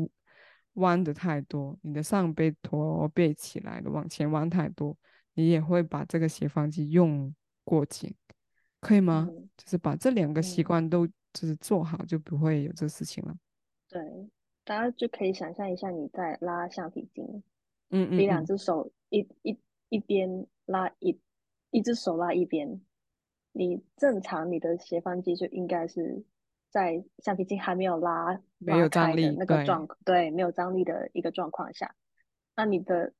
弯的太多，你的上背驼背起来了，往前弯太多，你也会把这个斜方肌用过紧，可以吗？嗯、就是把这两个习惯都就是做好，就不会有这事情了。对。大家就可以想象一下，你在拉橡皮筋，嗯，嗯嗯，你两只手一一一边拉一，一只手拉一边，你正常你的斜方肌就应该是在橡皮筋还没有拉没有张力那个状对，对，没有张力的一个状况下，那你的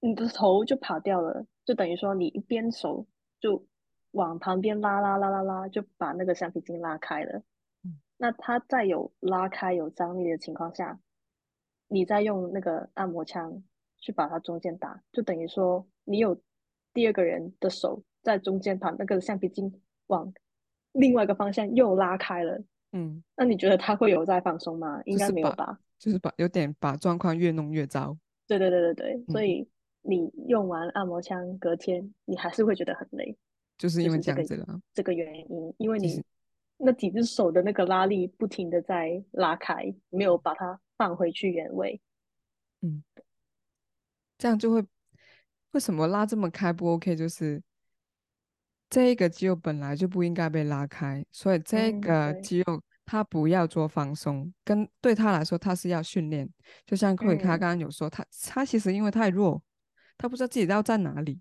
你的头就跑掉了，就等于说你一边手就往旁边拉拉拉拉拉，就把那个橡皮筋拉开了。那它在有拉开、有张力的情况下，你再用那个按摩枪去把它中间打，就等于说你有第二个人的手在中间把那个橡皮筋往另外一个方向又拉开了。嗯，那你觉得他会有在放松吗？应该没有吧？就是把有点把状况越弄越糟。对对对对对，嗯、所以你用完按摩枪隔天，你还是会觉得很累，就是因为这样子了。这个、这个原因，因为你。那几只手的那个拉力不停的在拉开，没有把它放回去原位。嗯，这样就会为什么拉这么开不 OK？就是这一个肌肉本来就不应该被拉开，所以这个肌肉它不要做放松，嗯、跟对他来说他是要训练。就像克里卡刚刚有说，他他其实因为太弱，他不知道自己要在哪里，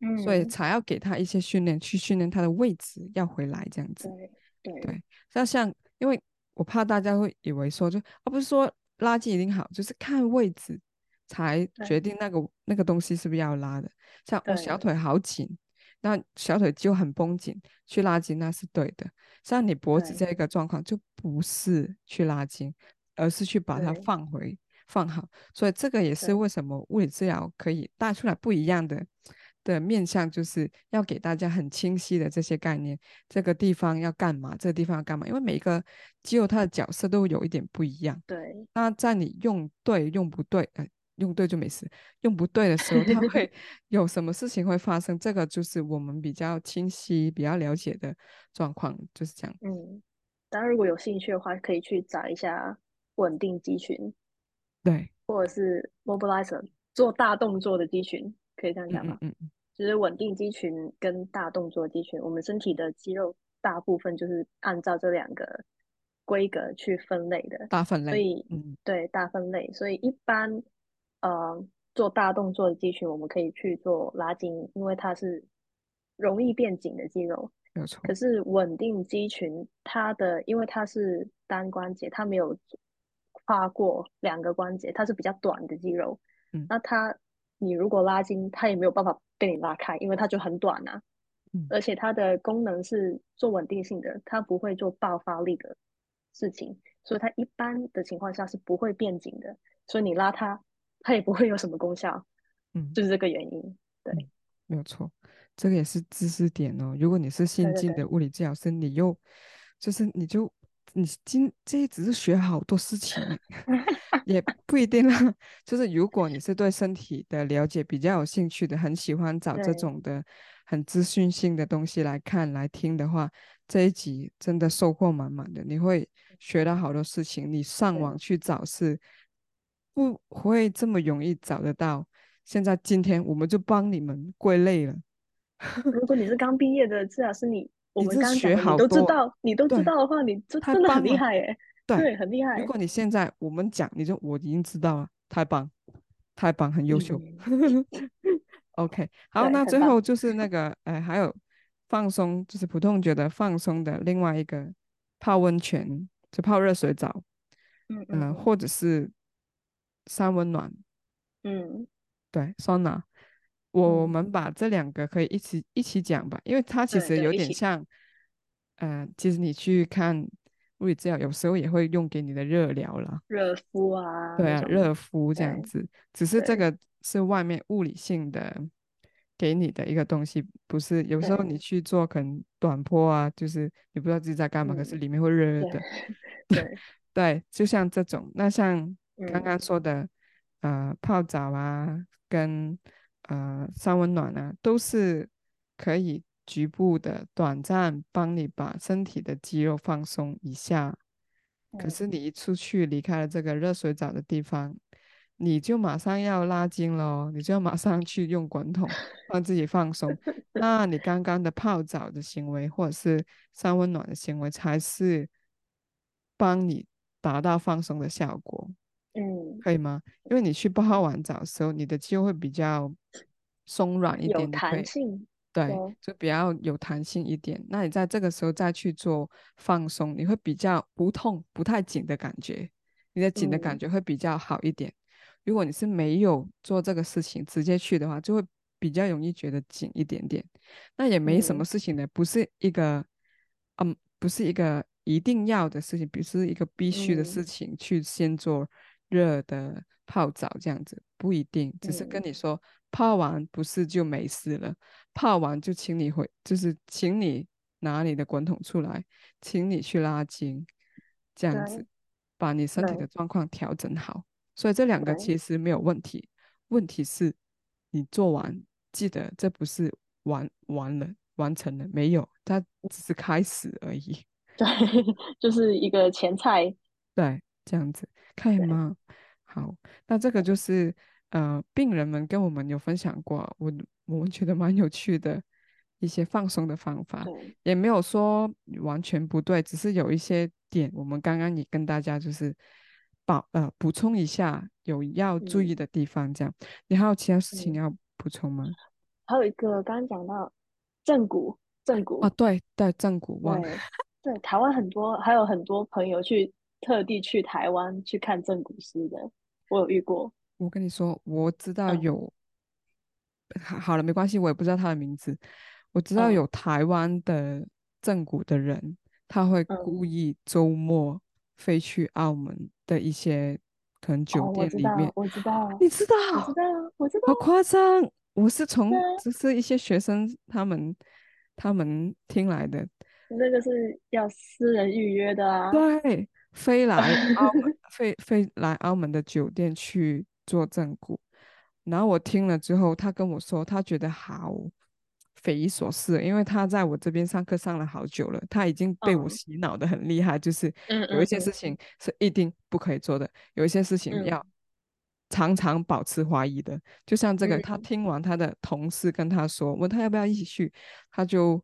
嗯，所以才要给他一些训练，去训练他的位置要回来这样子。对，对，像像，因为我怕大家会以为说，就而不是说拉筋一定好，就是看位置才决定那个那个东西是不是要拉的。像我小腿好紧，那小腿就很绷紧，去拉筋那是对的。像你脖子这个状况，就不是去拉筋，而是去把它放回放好。所以这个也是为什么物理治疗可以带出来不一样的的面向，就是要给大家很清晰的这些概念。这个地方要干嘛？这个地方要干嘛？因为每一个肌肉它的角色都有一点不一样。对。那在你用对用不对，呃，用对就没事。用不对的时候，它 会有什么事情会发生？这个就是我们比较清晰、比较了解的状况，就是这样。嗯。大家如果有兴趣的话，可以去找一下稳定肌群，对，或者是 mobilizer 做大动作的肌群，可以这样讲吗？嗯嗯，就是稳定肌群跟大动作肌群，我们身体的肌肉大部分就是按照这两个规格去分类的，大分类。所以，嗯，对，大分类。所以一般，呃，做大动作的肌群，我们可以去做拉筋，因为它是容易变紧的肌肉。没错，可是稳定肌群，它的因为它是单关节，它没有跨过两个关节，它是比较短的肌肉。嗯，那它你如果拉筋，它也没有办法被你拉开，因为它就很短啊。嗯，而且它的功能是做稳定性的，它不会做爆发力的事情，所以它一般的情况下是不会变紧的。所以你拉它，它也不会有什么功效。嗯，就是这个原因。对，嗯，没有错。这个也是知识点哦。如果你是先进的物理治疗师，对对对，你又就是你就你今这一只是学好多事情，也不一定啦。就是如果你是对身体的了解比较有兴趣的，很喜欢找这种的很资讯性的东西来看来听的话，这一集真的收获满满的。你会学到好多事情，你上网去找是不会这么容易找得到。现在今天我们就帮你们归类了。如果你是刚毕业的至少是，你我们刚学好你都知道，你都知道的话，你就真的很厉害耶。对，对，很厉害。如果你现在我们讲，你就我已经知道了，太棒，太棒，很优秀。嗯、OK，好，那最后就是那个，哎，还有放松，就是普通觉得放松的另外一个泡温泉，就泡热水澡，嗯嗯、呃，或者是三温暖，嗯，对，桑拿。我们把这两个可以一起一起讲吧，因为它其实有点像，呃，其实你去看物理治疗，有时候也会用给你的热疗了，热敷啊，对啊，热敷这样子，只是这个是外面物理性的给你的一个东西，不是有时候你去做可能短波啊，就是你不知道自己在干嘛，可是里面会热热的，对。对，就像这种，那像刚刚说的，嗯、呃，泡澡啊，跟呃，三温暖啊，都是可以局部的、短暂帮你把身体的肌肉放松一下。嗯。可是你一出去离开了这个热水澡的地方，你就马上要拉筋喽，你就要马上去用滚筒 让自己放松。那你刚刚的泡澡的行为或者是三温暖的行为，才是帮你达到放松的效果。嗯，可以吗？因为你去泡完澡的时候，你的肌肉会比较松软一点，有弹性，对，对，就比较有弹性一点。那你在这个时候再去做放松，你会比较不痛、不太紧的感觉，你的紧的感觉会比较好一点。嗯。如果你是没有做这个事情，直接去的话，就会比较容易觉得紧一点点。那也没什么事情的，不是一个，嗯，不是一个一定要的事情，不是一个必须的事情，去先做。热的泡澡这样子不一定，只是跟你说、嗯、泡完不是就没事了，泡完就请你回，就是请你拿你的滚筒出来，请你去拉筋，这样子把你身体的状况调整好。所以这两个其实没有问题，问题是你做完记得这不是完完了完成了没有，它只是开始而已。对，就是一个前菜。对，这样子。可以吗？好，那这个就是呃，病人们跟我们有分享过，我我们觉得蛮有趣的一些放松的方法，也没有说完全不对，只是有一些点，我们刚刚也跟大家就是补呃补充一下有要注意的地方，这样。你还有其他事情要补充吗？还有一个刚刚讲到正骨，正骨啊，对对，正骨忘了，对，对，台湾很多还有很多朋友去。特地去台湾去看正骨师的，我有遇过。我跟你说，我知道有，嗯、好了，没关系，我也不知道他的名字。我知道有台湾的正骨的人，他会故意周末飞去澳门的一些可能酒店里面，我知道，你知道，我知道，我知道，好夸张！我是从只是一些学生他们他们听来的，那个是要私人预约的啊，对，飞来 澳门，飞飞来澳门的酒店去做正骨，然后我听了之后，他跟我说，他觉得好。匪夷所思，因为他在我这边上课上了好久了，他已经被我洗脑的很厉害，嗯、就是有一些事情是一定不可以做的，有一些事情要常常保持怀疑的。嗯、就像这个，他听完他的同事跟他说，问他要不要一起去，他就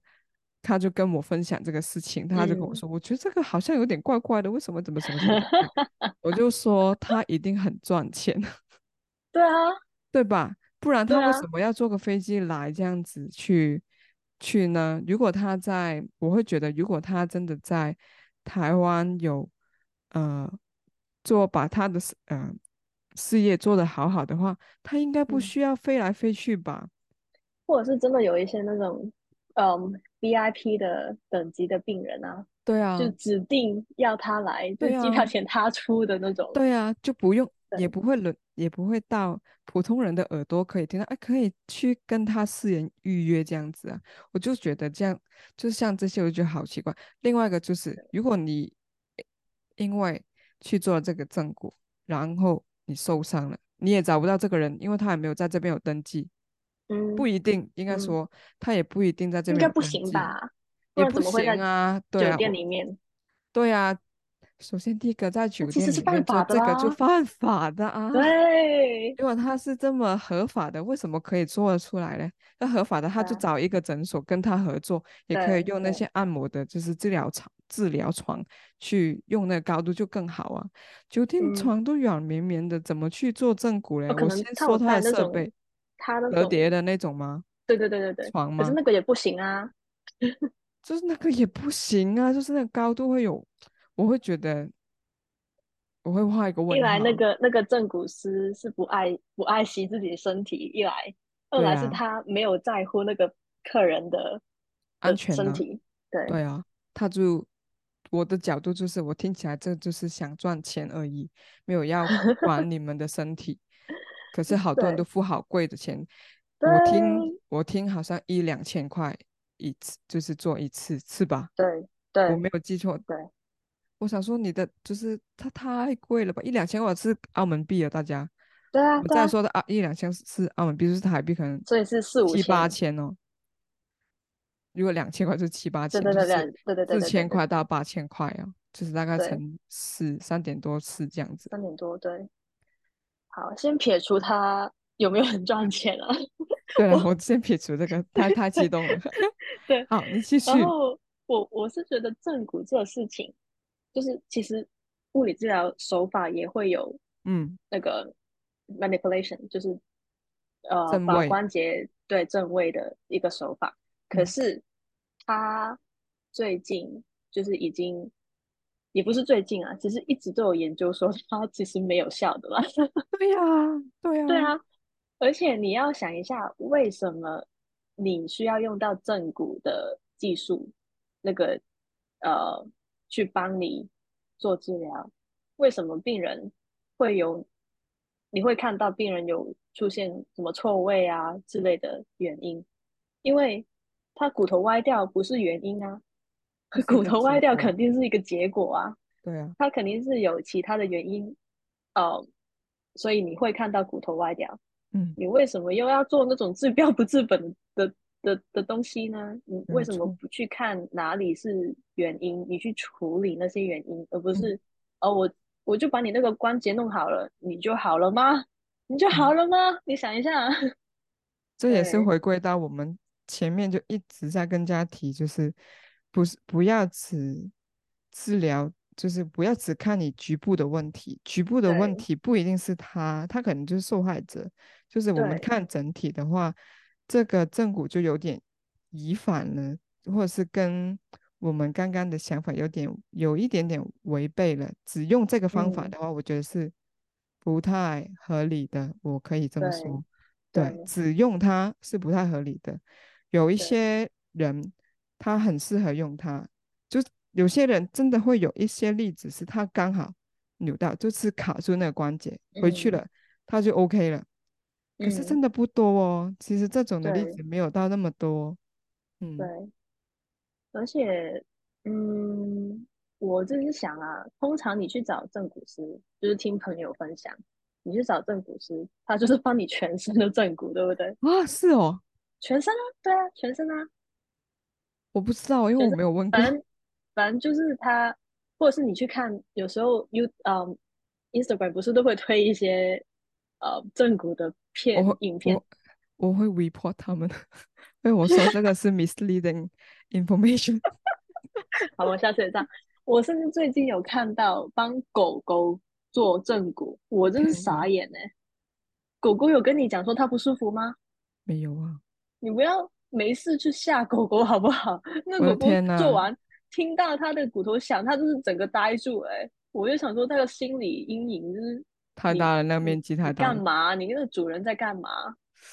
他就跟我分享这个事情，他就跟我说，嗯、我觉得这个好像有点怪怪的，为什么怎么什么？我就说他一定很赚钱，对啊，对吧？不然他为什么要坐个飞机来这样子去、啊、去呢？如果他在，我会觉得，如果他真的在台湾有呃做把他的呃事业做得好好的话，他应该不需要飞来飞去吧？嗯、或者是真的有一些那种嗯 VIP 的等级的病人啊，对啊，就指定要他来，对啊机票钱他出的那种，对啊，就不用也不会轮。也不会到普通人的耳朵可以听到，哎，可以去跟他私人预约这样子啊，我就觉得这样，就像这些，我就觉得好奇怪。另外一个就是，如果你因为去做这个正骨，然后你受伤了，你也找不到这个人，因为他也没有在这边有登记，嗯，不一定，应该说、嗯、他也不一定在这边应该不行吧？也不行啊，对啊，酒店里面，对啊。首先，第一个在酒店里面做这个就犯法的啊。对，如果他是这么合法的，为什么可以做得出来呢？那合法的，他就找一个诊所跟他合作，也可以用那些按摩的，就是治疗床、治疗床去用那个高度就更好啊。酒店床都软绵绵的，怎么去做正骨嘞？我先说他的设备，他的折叠的那种吗？对对对对对，床吗？可是那个也不行啊，就是那个也不行啊，就是那个高度会有。我会觉得，我会画一个问号。一来，那个那个正骨师是不爱不爱惜自己的身体；一来，二来是他没有在乎那个客人的安全身体。对对啊，他就我的角度就是，我听起来这就是想赚钱而已，没有要管你们的身体。可是好多人都付好贵的钱，我听我听好像一两千块一次，就是做一次，是吧？对对，我没有记错。对。我想说，你的就是它太贵了吧？一两千块是澳门币啊，大家。对啊。我再说的啊，一两千是澳门币，就是台币可能。所以是四五七八千哦。如果两千块是七八千，对对对对对对，四千块到八千块啊，就是大概乘四三点多次这样子。三点多对。好，先撇除他有没有很赚钱啊？对了，我先撇除这个，太太激动了。对，好，你继续。然后我我是觉得正骨这个事情。就是其实物理治疗手法也会有，嗯，那个 manipulation，嗯，就是呃把关节对正位的一个手法。可是他最近就是已经也不是最近啊，其实一直都有研究说它其实没有效的啦。对呀，对呀，对啊。而且你要想一下，为什么你需要用到正骨的技术？那个呃。去帮你做治疗，为什么病人会有？你会看到病人有出现什么错位啊之类的原因？因为他骨头歪掉不是原因啊，骨头歪掉肯定是一个结果啊。对啊，它肯定是有其他的原因，呃，所以你会看到骨头歪掉。嗯，你为什么又要做那种治标不治本的？的的东西呢？你为什么不去看哪里是原因？你去处理那些原因，而不是、嗯、哦，我我就把你那个关节弄好了，你就好了吗？你就好了吗？嗯、你想一下，这也是回归到我们前面就一直在跟大家提，就是不是不要只治疗，就是不要只看你局部的问题，局部的问题不一定是他，他可能就是受害者。就是我们看整体的话。这个正骨就有点移反了，或者是跟我们刚刚的想法有点有一点点违背了。只用这个方法的话，嗯、我觉得是不太合理的。我可以这么说，对，对，只用它是不太合理的。有一些人他很适合用它，就有些人真的会有一些例子是他刚好扭到，就是卡住那个关节，回去了，他就 OK 了。可是真的不多哦，其实这种的例子没有到那么多。嗯，对，而且，嗯，我就是想啊，通常你去找正骨师，就是听朋友分享，你去找正骨师，他就是帮你全身的正骨，对不对？啊，是哦，全身啊，对啊，全身啊。我不知道，因为我没有问过。反正反正就是他，或者是你去看，有时候 You 嗯，Instagram 不是都会推一些呃正骨的片影片我，我会 report 他们，因为我说这个是 misleading information。好，我下次也这样。我甚至最近有看到帮狗狗做正骨，我真是 傻眼哎、欸！狗狗有跟你讲说它不舒服吗？没有啊，你不要。没事去吓狗狗好不好？那狗狗做完，听到它的骨头响，它就是整个呆住、欸。哎，我就想说，那个心理阴影就是太大了，那个面积太大。干嘛？你那个主人在干嘛？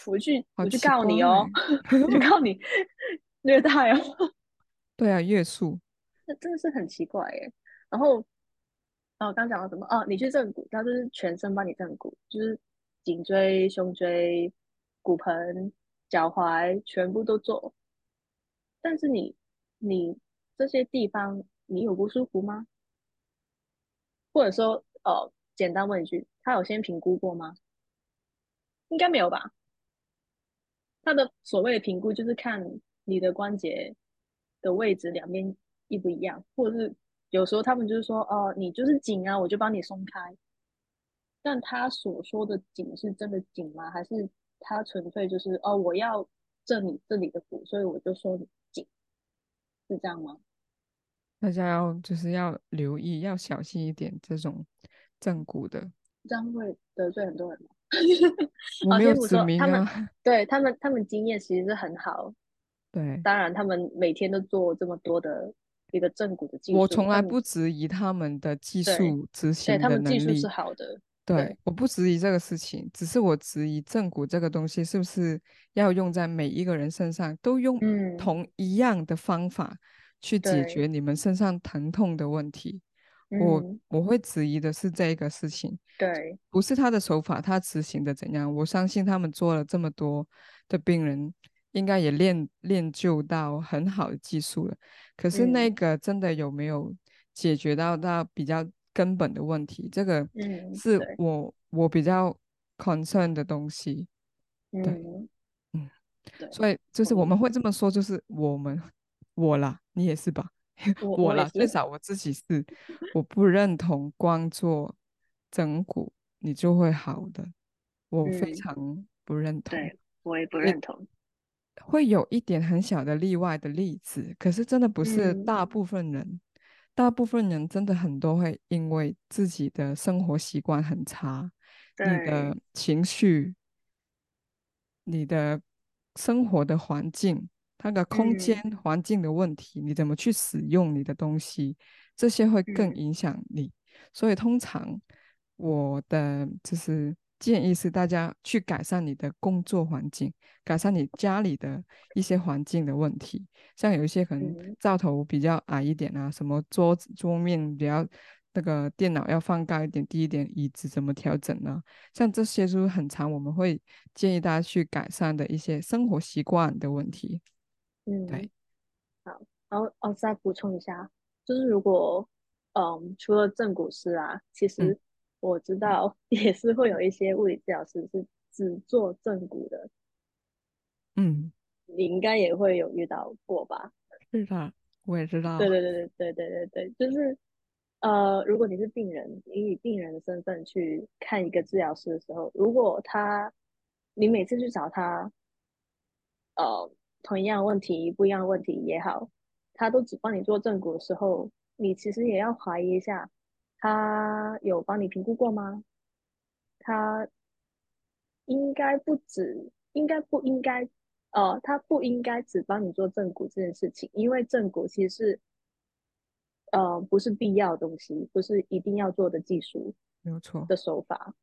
我去，我去告你哦！我去告你虐待哦！对啊，月数，那真的是很奇怪耶。然后，哦，刚讲到什么？哦，你去正骨，它就是全身帮你正骨，就是颈椎、胸椎、骨盆。脚踝全部都做，但是你你这些地方你有不舒服吗？或者说，呃，简单问一句，他有先评估过吗？应该没有吧？他的所谓的评估就是看你的关节的位置两边一不一样，或者是有时候他们就是说，哦、你就是紧啊，我就帮你松开。但他所说的紧是真的紧吗？还是？他纯粹就是哦，我要挣你这里的骨，所以我就说你紧，是这样吗？大家要就是要留意，要小心一点这种正骨的，这样会得罪很多人吗？我没有指明啊。他们对他们，他们经验其实是很好。对，当然他们每天都做这么多的一个正骨的技术，我从来不质疑他们的技术执行的能力，对，他们技术是好的。对，我不质疑这个事情，只是我质疑正骨这个东西是不是要用在每一个人身上，都用同一样的方法去解决你们身上疼痛的问题。我我会质疑的是这个事情，对，不是他的手法，他执行的怎样？我相信他们做了这么多的病人，应该也练练就到很好的技术了。可是那个真的有没有解决到到比较？根本的问题，这个是我、嗯、我比较 concern 的东西。对，嗯，嗯，所以就是我们会这么说，就是我们我啦，你也是吧？我，我啦，最少我自己是，我不认同光做整骨你就会好的，我非常不认同。嗯、对，我也不认同。会有一点很小的例外的例子，可是真的不是大部分人。嗯大部分人真的很多会因为自己的生活习惯很差，你的情绪、你的生活的环境、它的空间环境的问题、嗯，你怎么去使用你的东西，这些会更影响你。嗯、所以通常我的就是。建议是大家去改善你的工作环境，改善你家里的一些环境的问题。像有一些可能灶头比较矮一点啊，什么桌子桌面比较那个电脑要放高一点、低一点，椅子怎么调整呢？像这些就是很常我们会建议大家去改善的一些生活习惯的问题。嗯，对。好，然后哦，再补充一下，就是如果嗯，除了正骨师啊，其实、嗯。我知道，也是会有一些物理治疗师是只做正骨的。嗯，你应该也会有遇到过吧？是的，我也知道。对对对对对对对对，就是呃，如果你是病人，你以病人的身份去看一个治疗师的时候，如果他你每次去找他，呃，同一样问题、不一样的问题也好，他都只帮你做正骨的时候，你其实也要怀疑一下。他有帮你评估过吗？他应该不止，应该不应该？呃，他不应该只帮你做正骨这件事情，因为正骨其实是，呃，不是必要的东西，不是一定要做的技术，没有错的手法。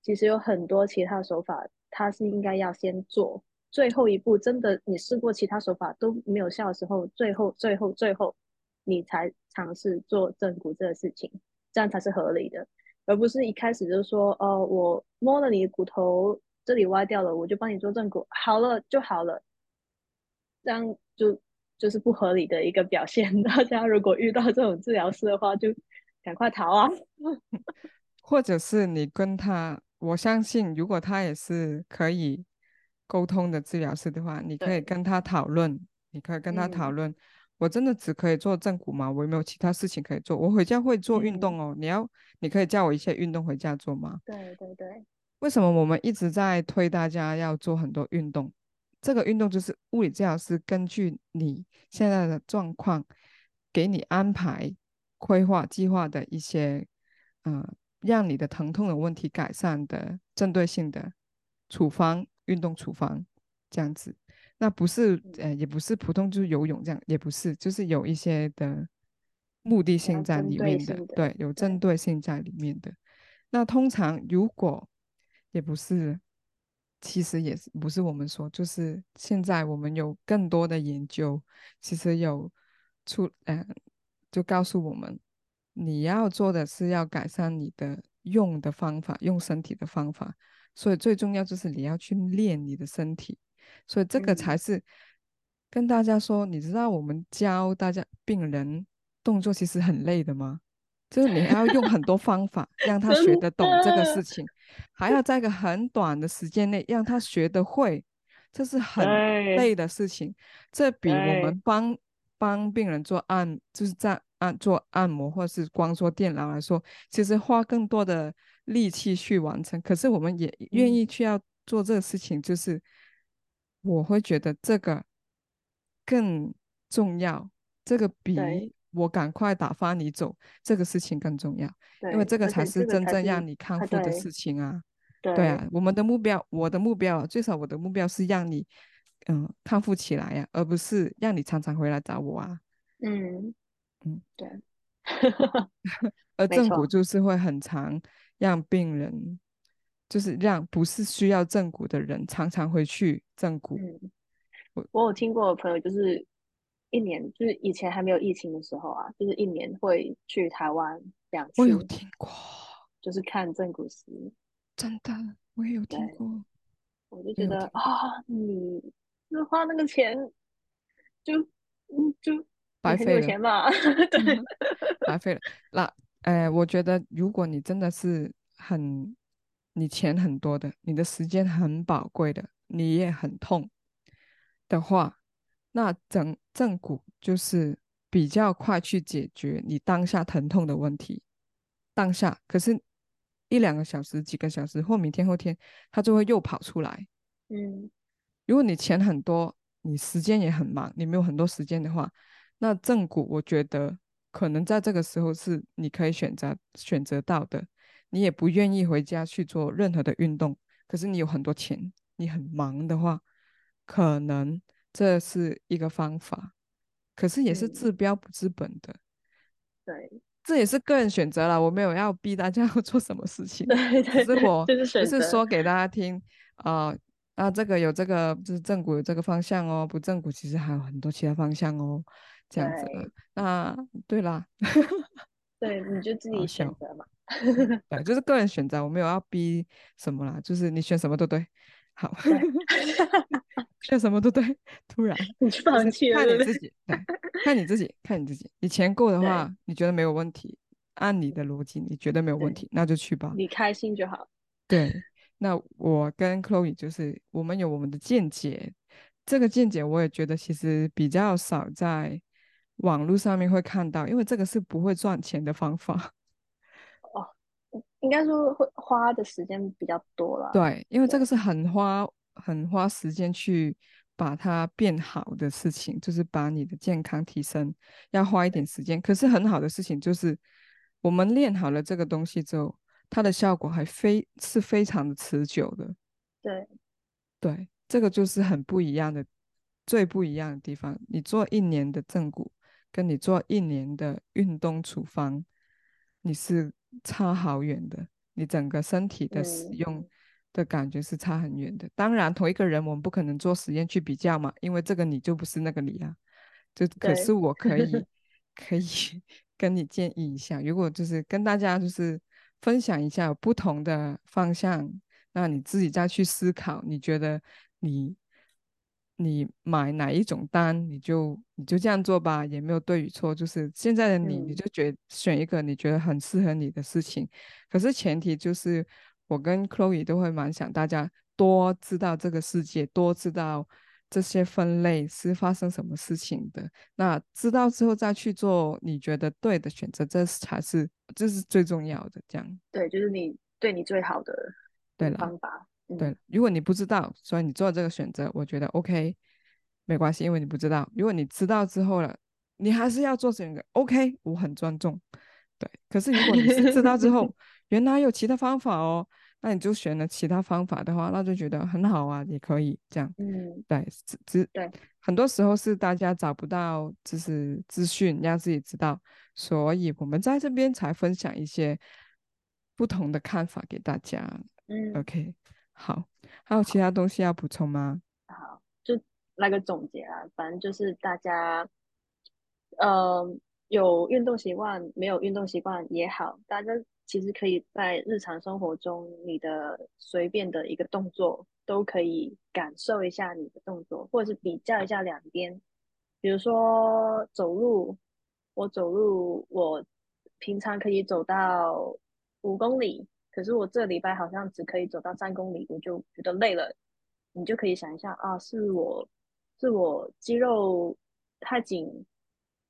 其实有很多其他手法，他是应该要先做最后一步。真的，你试过其他手法都没有效的时候，最后、最后、最后，你才尝试做正骨这个事情。这样才是合理的，而不是一开始就说，哦、呃，我摸了你的骨头，这里歪掉了，我就帮你做正骨，好了就好了。这样就就是不合理的一个表现。大家如果遇到这种治疗师的话，就赶快逃啊！或者是你跟他，我相信如果他也是可以沟通的治疗师的话，你可以跟他讨论，你可以跟他讨论。嗯我真的只可以做正骨吗？我有没有其他事情可以做？我回家会做运动哦。嗯、你要，你可以叫我一些运动回家做吗？对对对。为什么我们一直在推大家要做很多运动？这个运动就是物理治疗师根据你现在的状况，给你安排、规划、计划的一些，嗯、呃，让你的疼痛的问题改善的针对性的处方、运动处方这样子。那不是，呃，也不是普通就是游泳这样，也不是，就是有一些的目的性在里面的，的对，有针对性在里面的。那通常如果也不是，其实也是不是我们说，就是现在我们有更多的研究，其实有出，呃，就告诉我们，你要做的是要改善你的用的方法，用身体的方法，所以最重要就是你要去练你的身体。所以这个才是跟大家说，嗯、你知道我们教大家病人动作其实很累的吗？就是你还要用很多方法让他学得懂这个事情，还要在一个很短的时间内让他学得会，这是很累的事情。这比我们帮帮病人做按，就是在按做按摩或是光做电疗来说，其实花更多的力气去完成。可是我们也愿意去要做这个事情，就是。我会觉得这个更重要，这个比我赶快打发你走这个事情更重要，因为这个才是真正让你康复的事情啊。对，对啊，我们的目标，我的目标，最少我的目标是让你嗯康复起来呀、啊，而不是让你常常回来找我啊。嗯嗯，对。而正骨就是会很长让病人。就是让不是需要正骨的人常常回去正骨。嗯，我我有听过我朋友，就是一年，就是以前还没有疫情的时候啊，就是一年会去台湾两次。我有听过，就是看正骨师。真的，我也有听过。我就觉得啊，你就花那个钱就嗯就白费了嘛，对，白费了。那呃，我觉得如果你真的是很。你钱很多的，你的时间很宝贵的，你也很痛的话，那整正骨就是比较快去解决你当下疼痛的问题。当下可是，一两个小时、几个小时或明天后天，它就会又跑出来。嗯，如果你钱很多，你时间也很忙，你没有很多时间的话，那正骨我觉得可能在这个时候是你可以选择选择到的。你也不愿意回家去做任何的运动，可是你有很多钱，你很忙的话，可能这是一个方法，可是也是治标不治本的。对，这也是个人选择了，我没有要逼大家 要做什么事情。对，是我就是说给大家听啊、呃、啊，这个有这个就是正骨有这个方向哦，不正骨其实还有很多其他方向哦，这样子的。那对啦，对，你就自己选择嘛。对，就是个人选择，我没有要逼什么啦，就是你选什么都对，好，对 选什么都对。突然，你放弃了，看你自己，对，看你自己，看你自己。你钱够的话，你觉得没有问题，按你的逻辑，你觉得没有问题，那就去吧。你开心就好。对，那我跟 Chloe 就是我们有我们的见解，这个见解我也觉得其实比较少在网络上面会看到，因为这个是不会赚钱的方法。应该说会花的时间比较多了。对，因为这个是很花很花时间去把它变好的事情，就是把你的健康提升，要花一点时间。可是很好的事情就是，我们练好了这个东西之后，它的效果还非是非常的持久的。对，对，这个就是很不一样的，最不一样的地方。你做一年的正骨，跟你做一年的运动处方，你是。差好远的，你整个身体的使用的感觉是差很远的。嗯、当然，同一个人我们不可能做实验去比较嘛，因为这个你就不是那个你啊。就可是我可以 可以 跟你建议一下，如果就是跟大家就是分享一下有不同的方向，那你自己再去思考，你觉得你你买哪一种单，你就你就这样做吧，也没有对与错。就是现在的你，你就觉选一个你觉得很适合你的事情。可是前提就是，我跟 Chloe 都会蛮想大家多知道这个世界，多知道。这些分类是发生什么事情的？那知道之后再去做你觉得对的选择，这才是这是最重要的。这样对，就是你对你最好的对方法。对，如果你不知道，所以你做这个选择，我觉得 OK，没关系，因为你不知道。如果你知道之后了，你还是要做选择，OK，我很尊重。对，可是如果你是知道之后，原来有其他方法哦。那你就选了其他方法的话，那就觉得很好啊，也可以这样。嗯，对，只只对，很多时候是大家找不到就是资讯，让自己知道，所以我们在这边才分享一些不同的看法给大家。嗯，OK，好，还有其他东西要补充吗？好，就来个总结啊，反正就是大家，呃，有运动习惯，没有运动习惯也好，大家。其实可以在日常生活中，你的随便的一个动作都可以感受一下你的动作，或者是比较一下两边。比如说走路，我走路，我平常可以走到五公里，可是我这礼拜好像只可以走到三公里，我就觉得累了。你就可以想一下啊，是我是我肌肉太紧，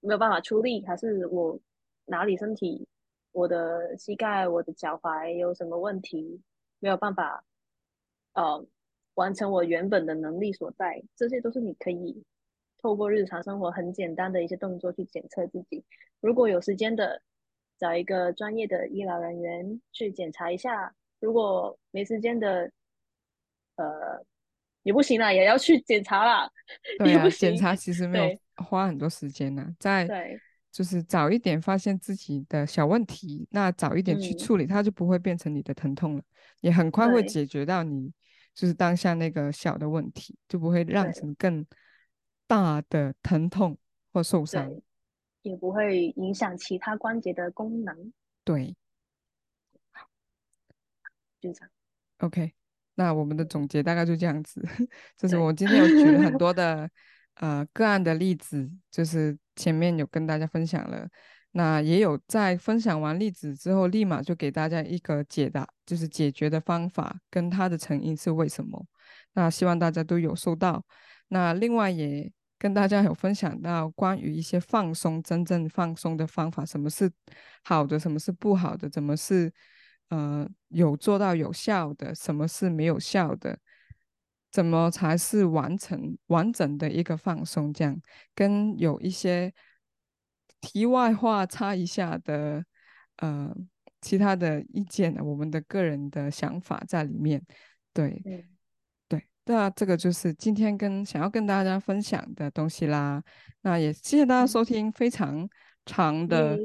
没有办法出力，还是我哪里身体？我的膝盖、我的脚踝有什么问题，没有办法，呃，完成我原本的能力所在。这些都是你可以透过日常生活很简单的一些动作去检测自己。如果有时间的，找一个专业的医疗人员去检查一下。如果没时间的，呃，也不行啦，也要去检查啦。对啊，检查其实没有花很多时间呢，在。就是早一点发现自己的小问题，那早一点去处理，嗯、它就不会变成你的疼痛了，也很快会解决到你就是当下那个小的问题，就不会让成更大的疼痛或受伤，也不会影响其他关节的功能。对，好，就这样。OK，那我们的总结大概就这样子，就是我今天有举了很多 的。呃，个案的例子就是前面有跟大家分享了，那也有在分享完例子之后，立马就给大家一个解答，就是解决的方法跟它的成因是为什么。那希望大家都有收到。那另外也跟大家有分享到关于一些放松，真正放松的方法，什么是好的，什么是不好的，怎么是呃有做到有效的，什么是没有效的。怎么才是完成完整的一个放松？这样跟有一些题外话插一下的，呃，其他的意见，我们的个人的想法在里面。对，对，那这个就是今天跟想要跟大家分享的东西啦。那也谢谢大家收听，非常长的、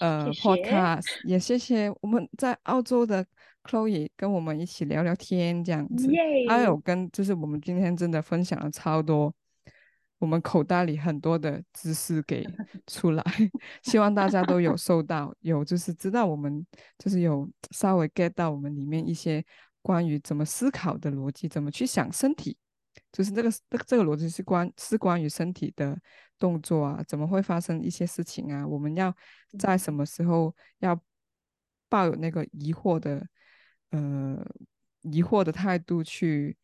嗯、呃谢谢 podcast，也谢谢我们在澳洲的。Chloe 跟我们一起聊聊天，这样子，还有跟就是我们今天真的分享了超多，我们口袋里很多的知识给 出来，希望大家都有收到，有就是知道我们就是有稍微 get 到我们里面一些关于怎么思考的逻辑，怎么去想身体，就是这个这个这个逻辑是关是关于身体的动作啊，怎么会发生一些事情啊，我们要在什么时候要抱有那个疑惑的。呃，疑惑的态度去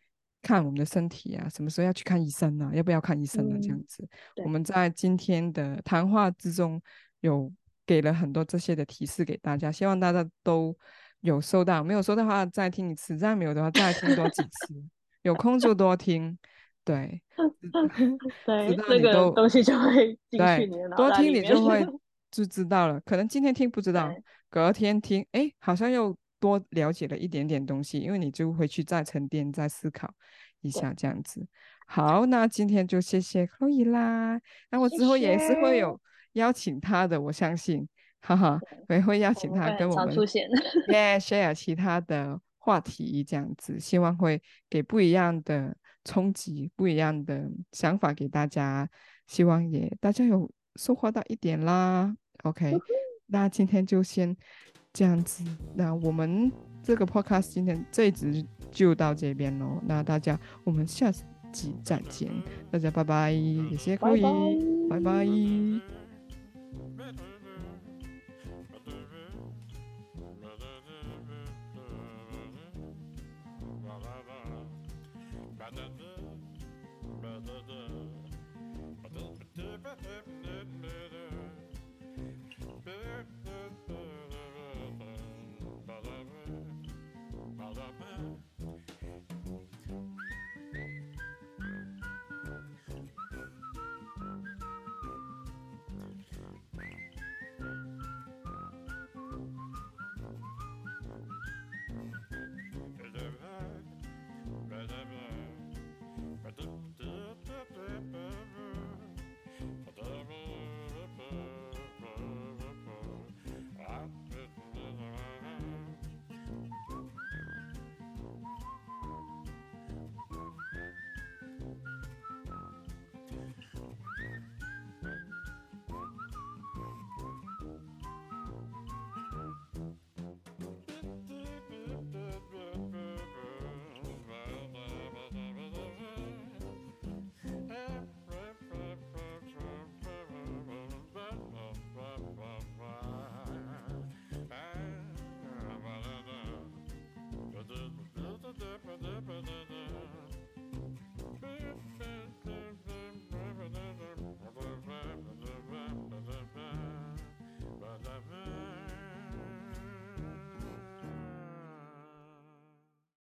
看我们的身体啊，什么时候要去看医生呢、啊？要不要看医生呢、啊？这样子，我们在今天的谈话之中有给了很多这些的提示给大家，希望大家都有收到。没有收到的话，再听一次；再没有的话，再听多几次。有空就多听，对，对，那个东西就会进去你的脑袋里面。多听你就会 就知道了。可能今天听不知道，隔天听，哎，好像又。多了解了一点点东西，因为你就回去再沉淀、再思考一下，这样子。好，那今天就谢谢 Chloe 啦。那我之后也是会有邀请他的，我相信，哈哈，我也会邀请他跟我们出现，yeah, share 其他的话题，这样子，希望会给不一样的冲击、不一样的想法给大家。希望也大家有收获到一点啦。OK，那今天就先。这样子，那我们这个 podcast 今天这一集就到这边喽。那大家，我们下集再见，大家拜拜，谢谢各位。拜拜。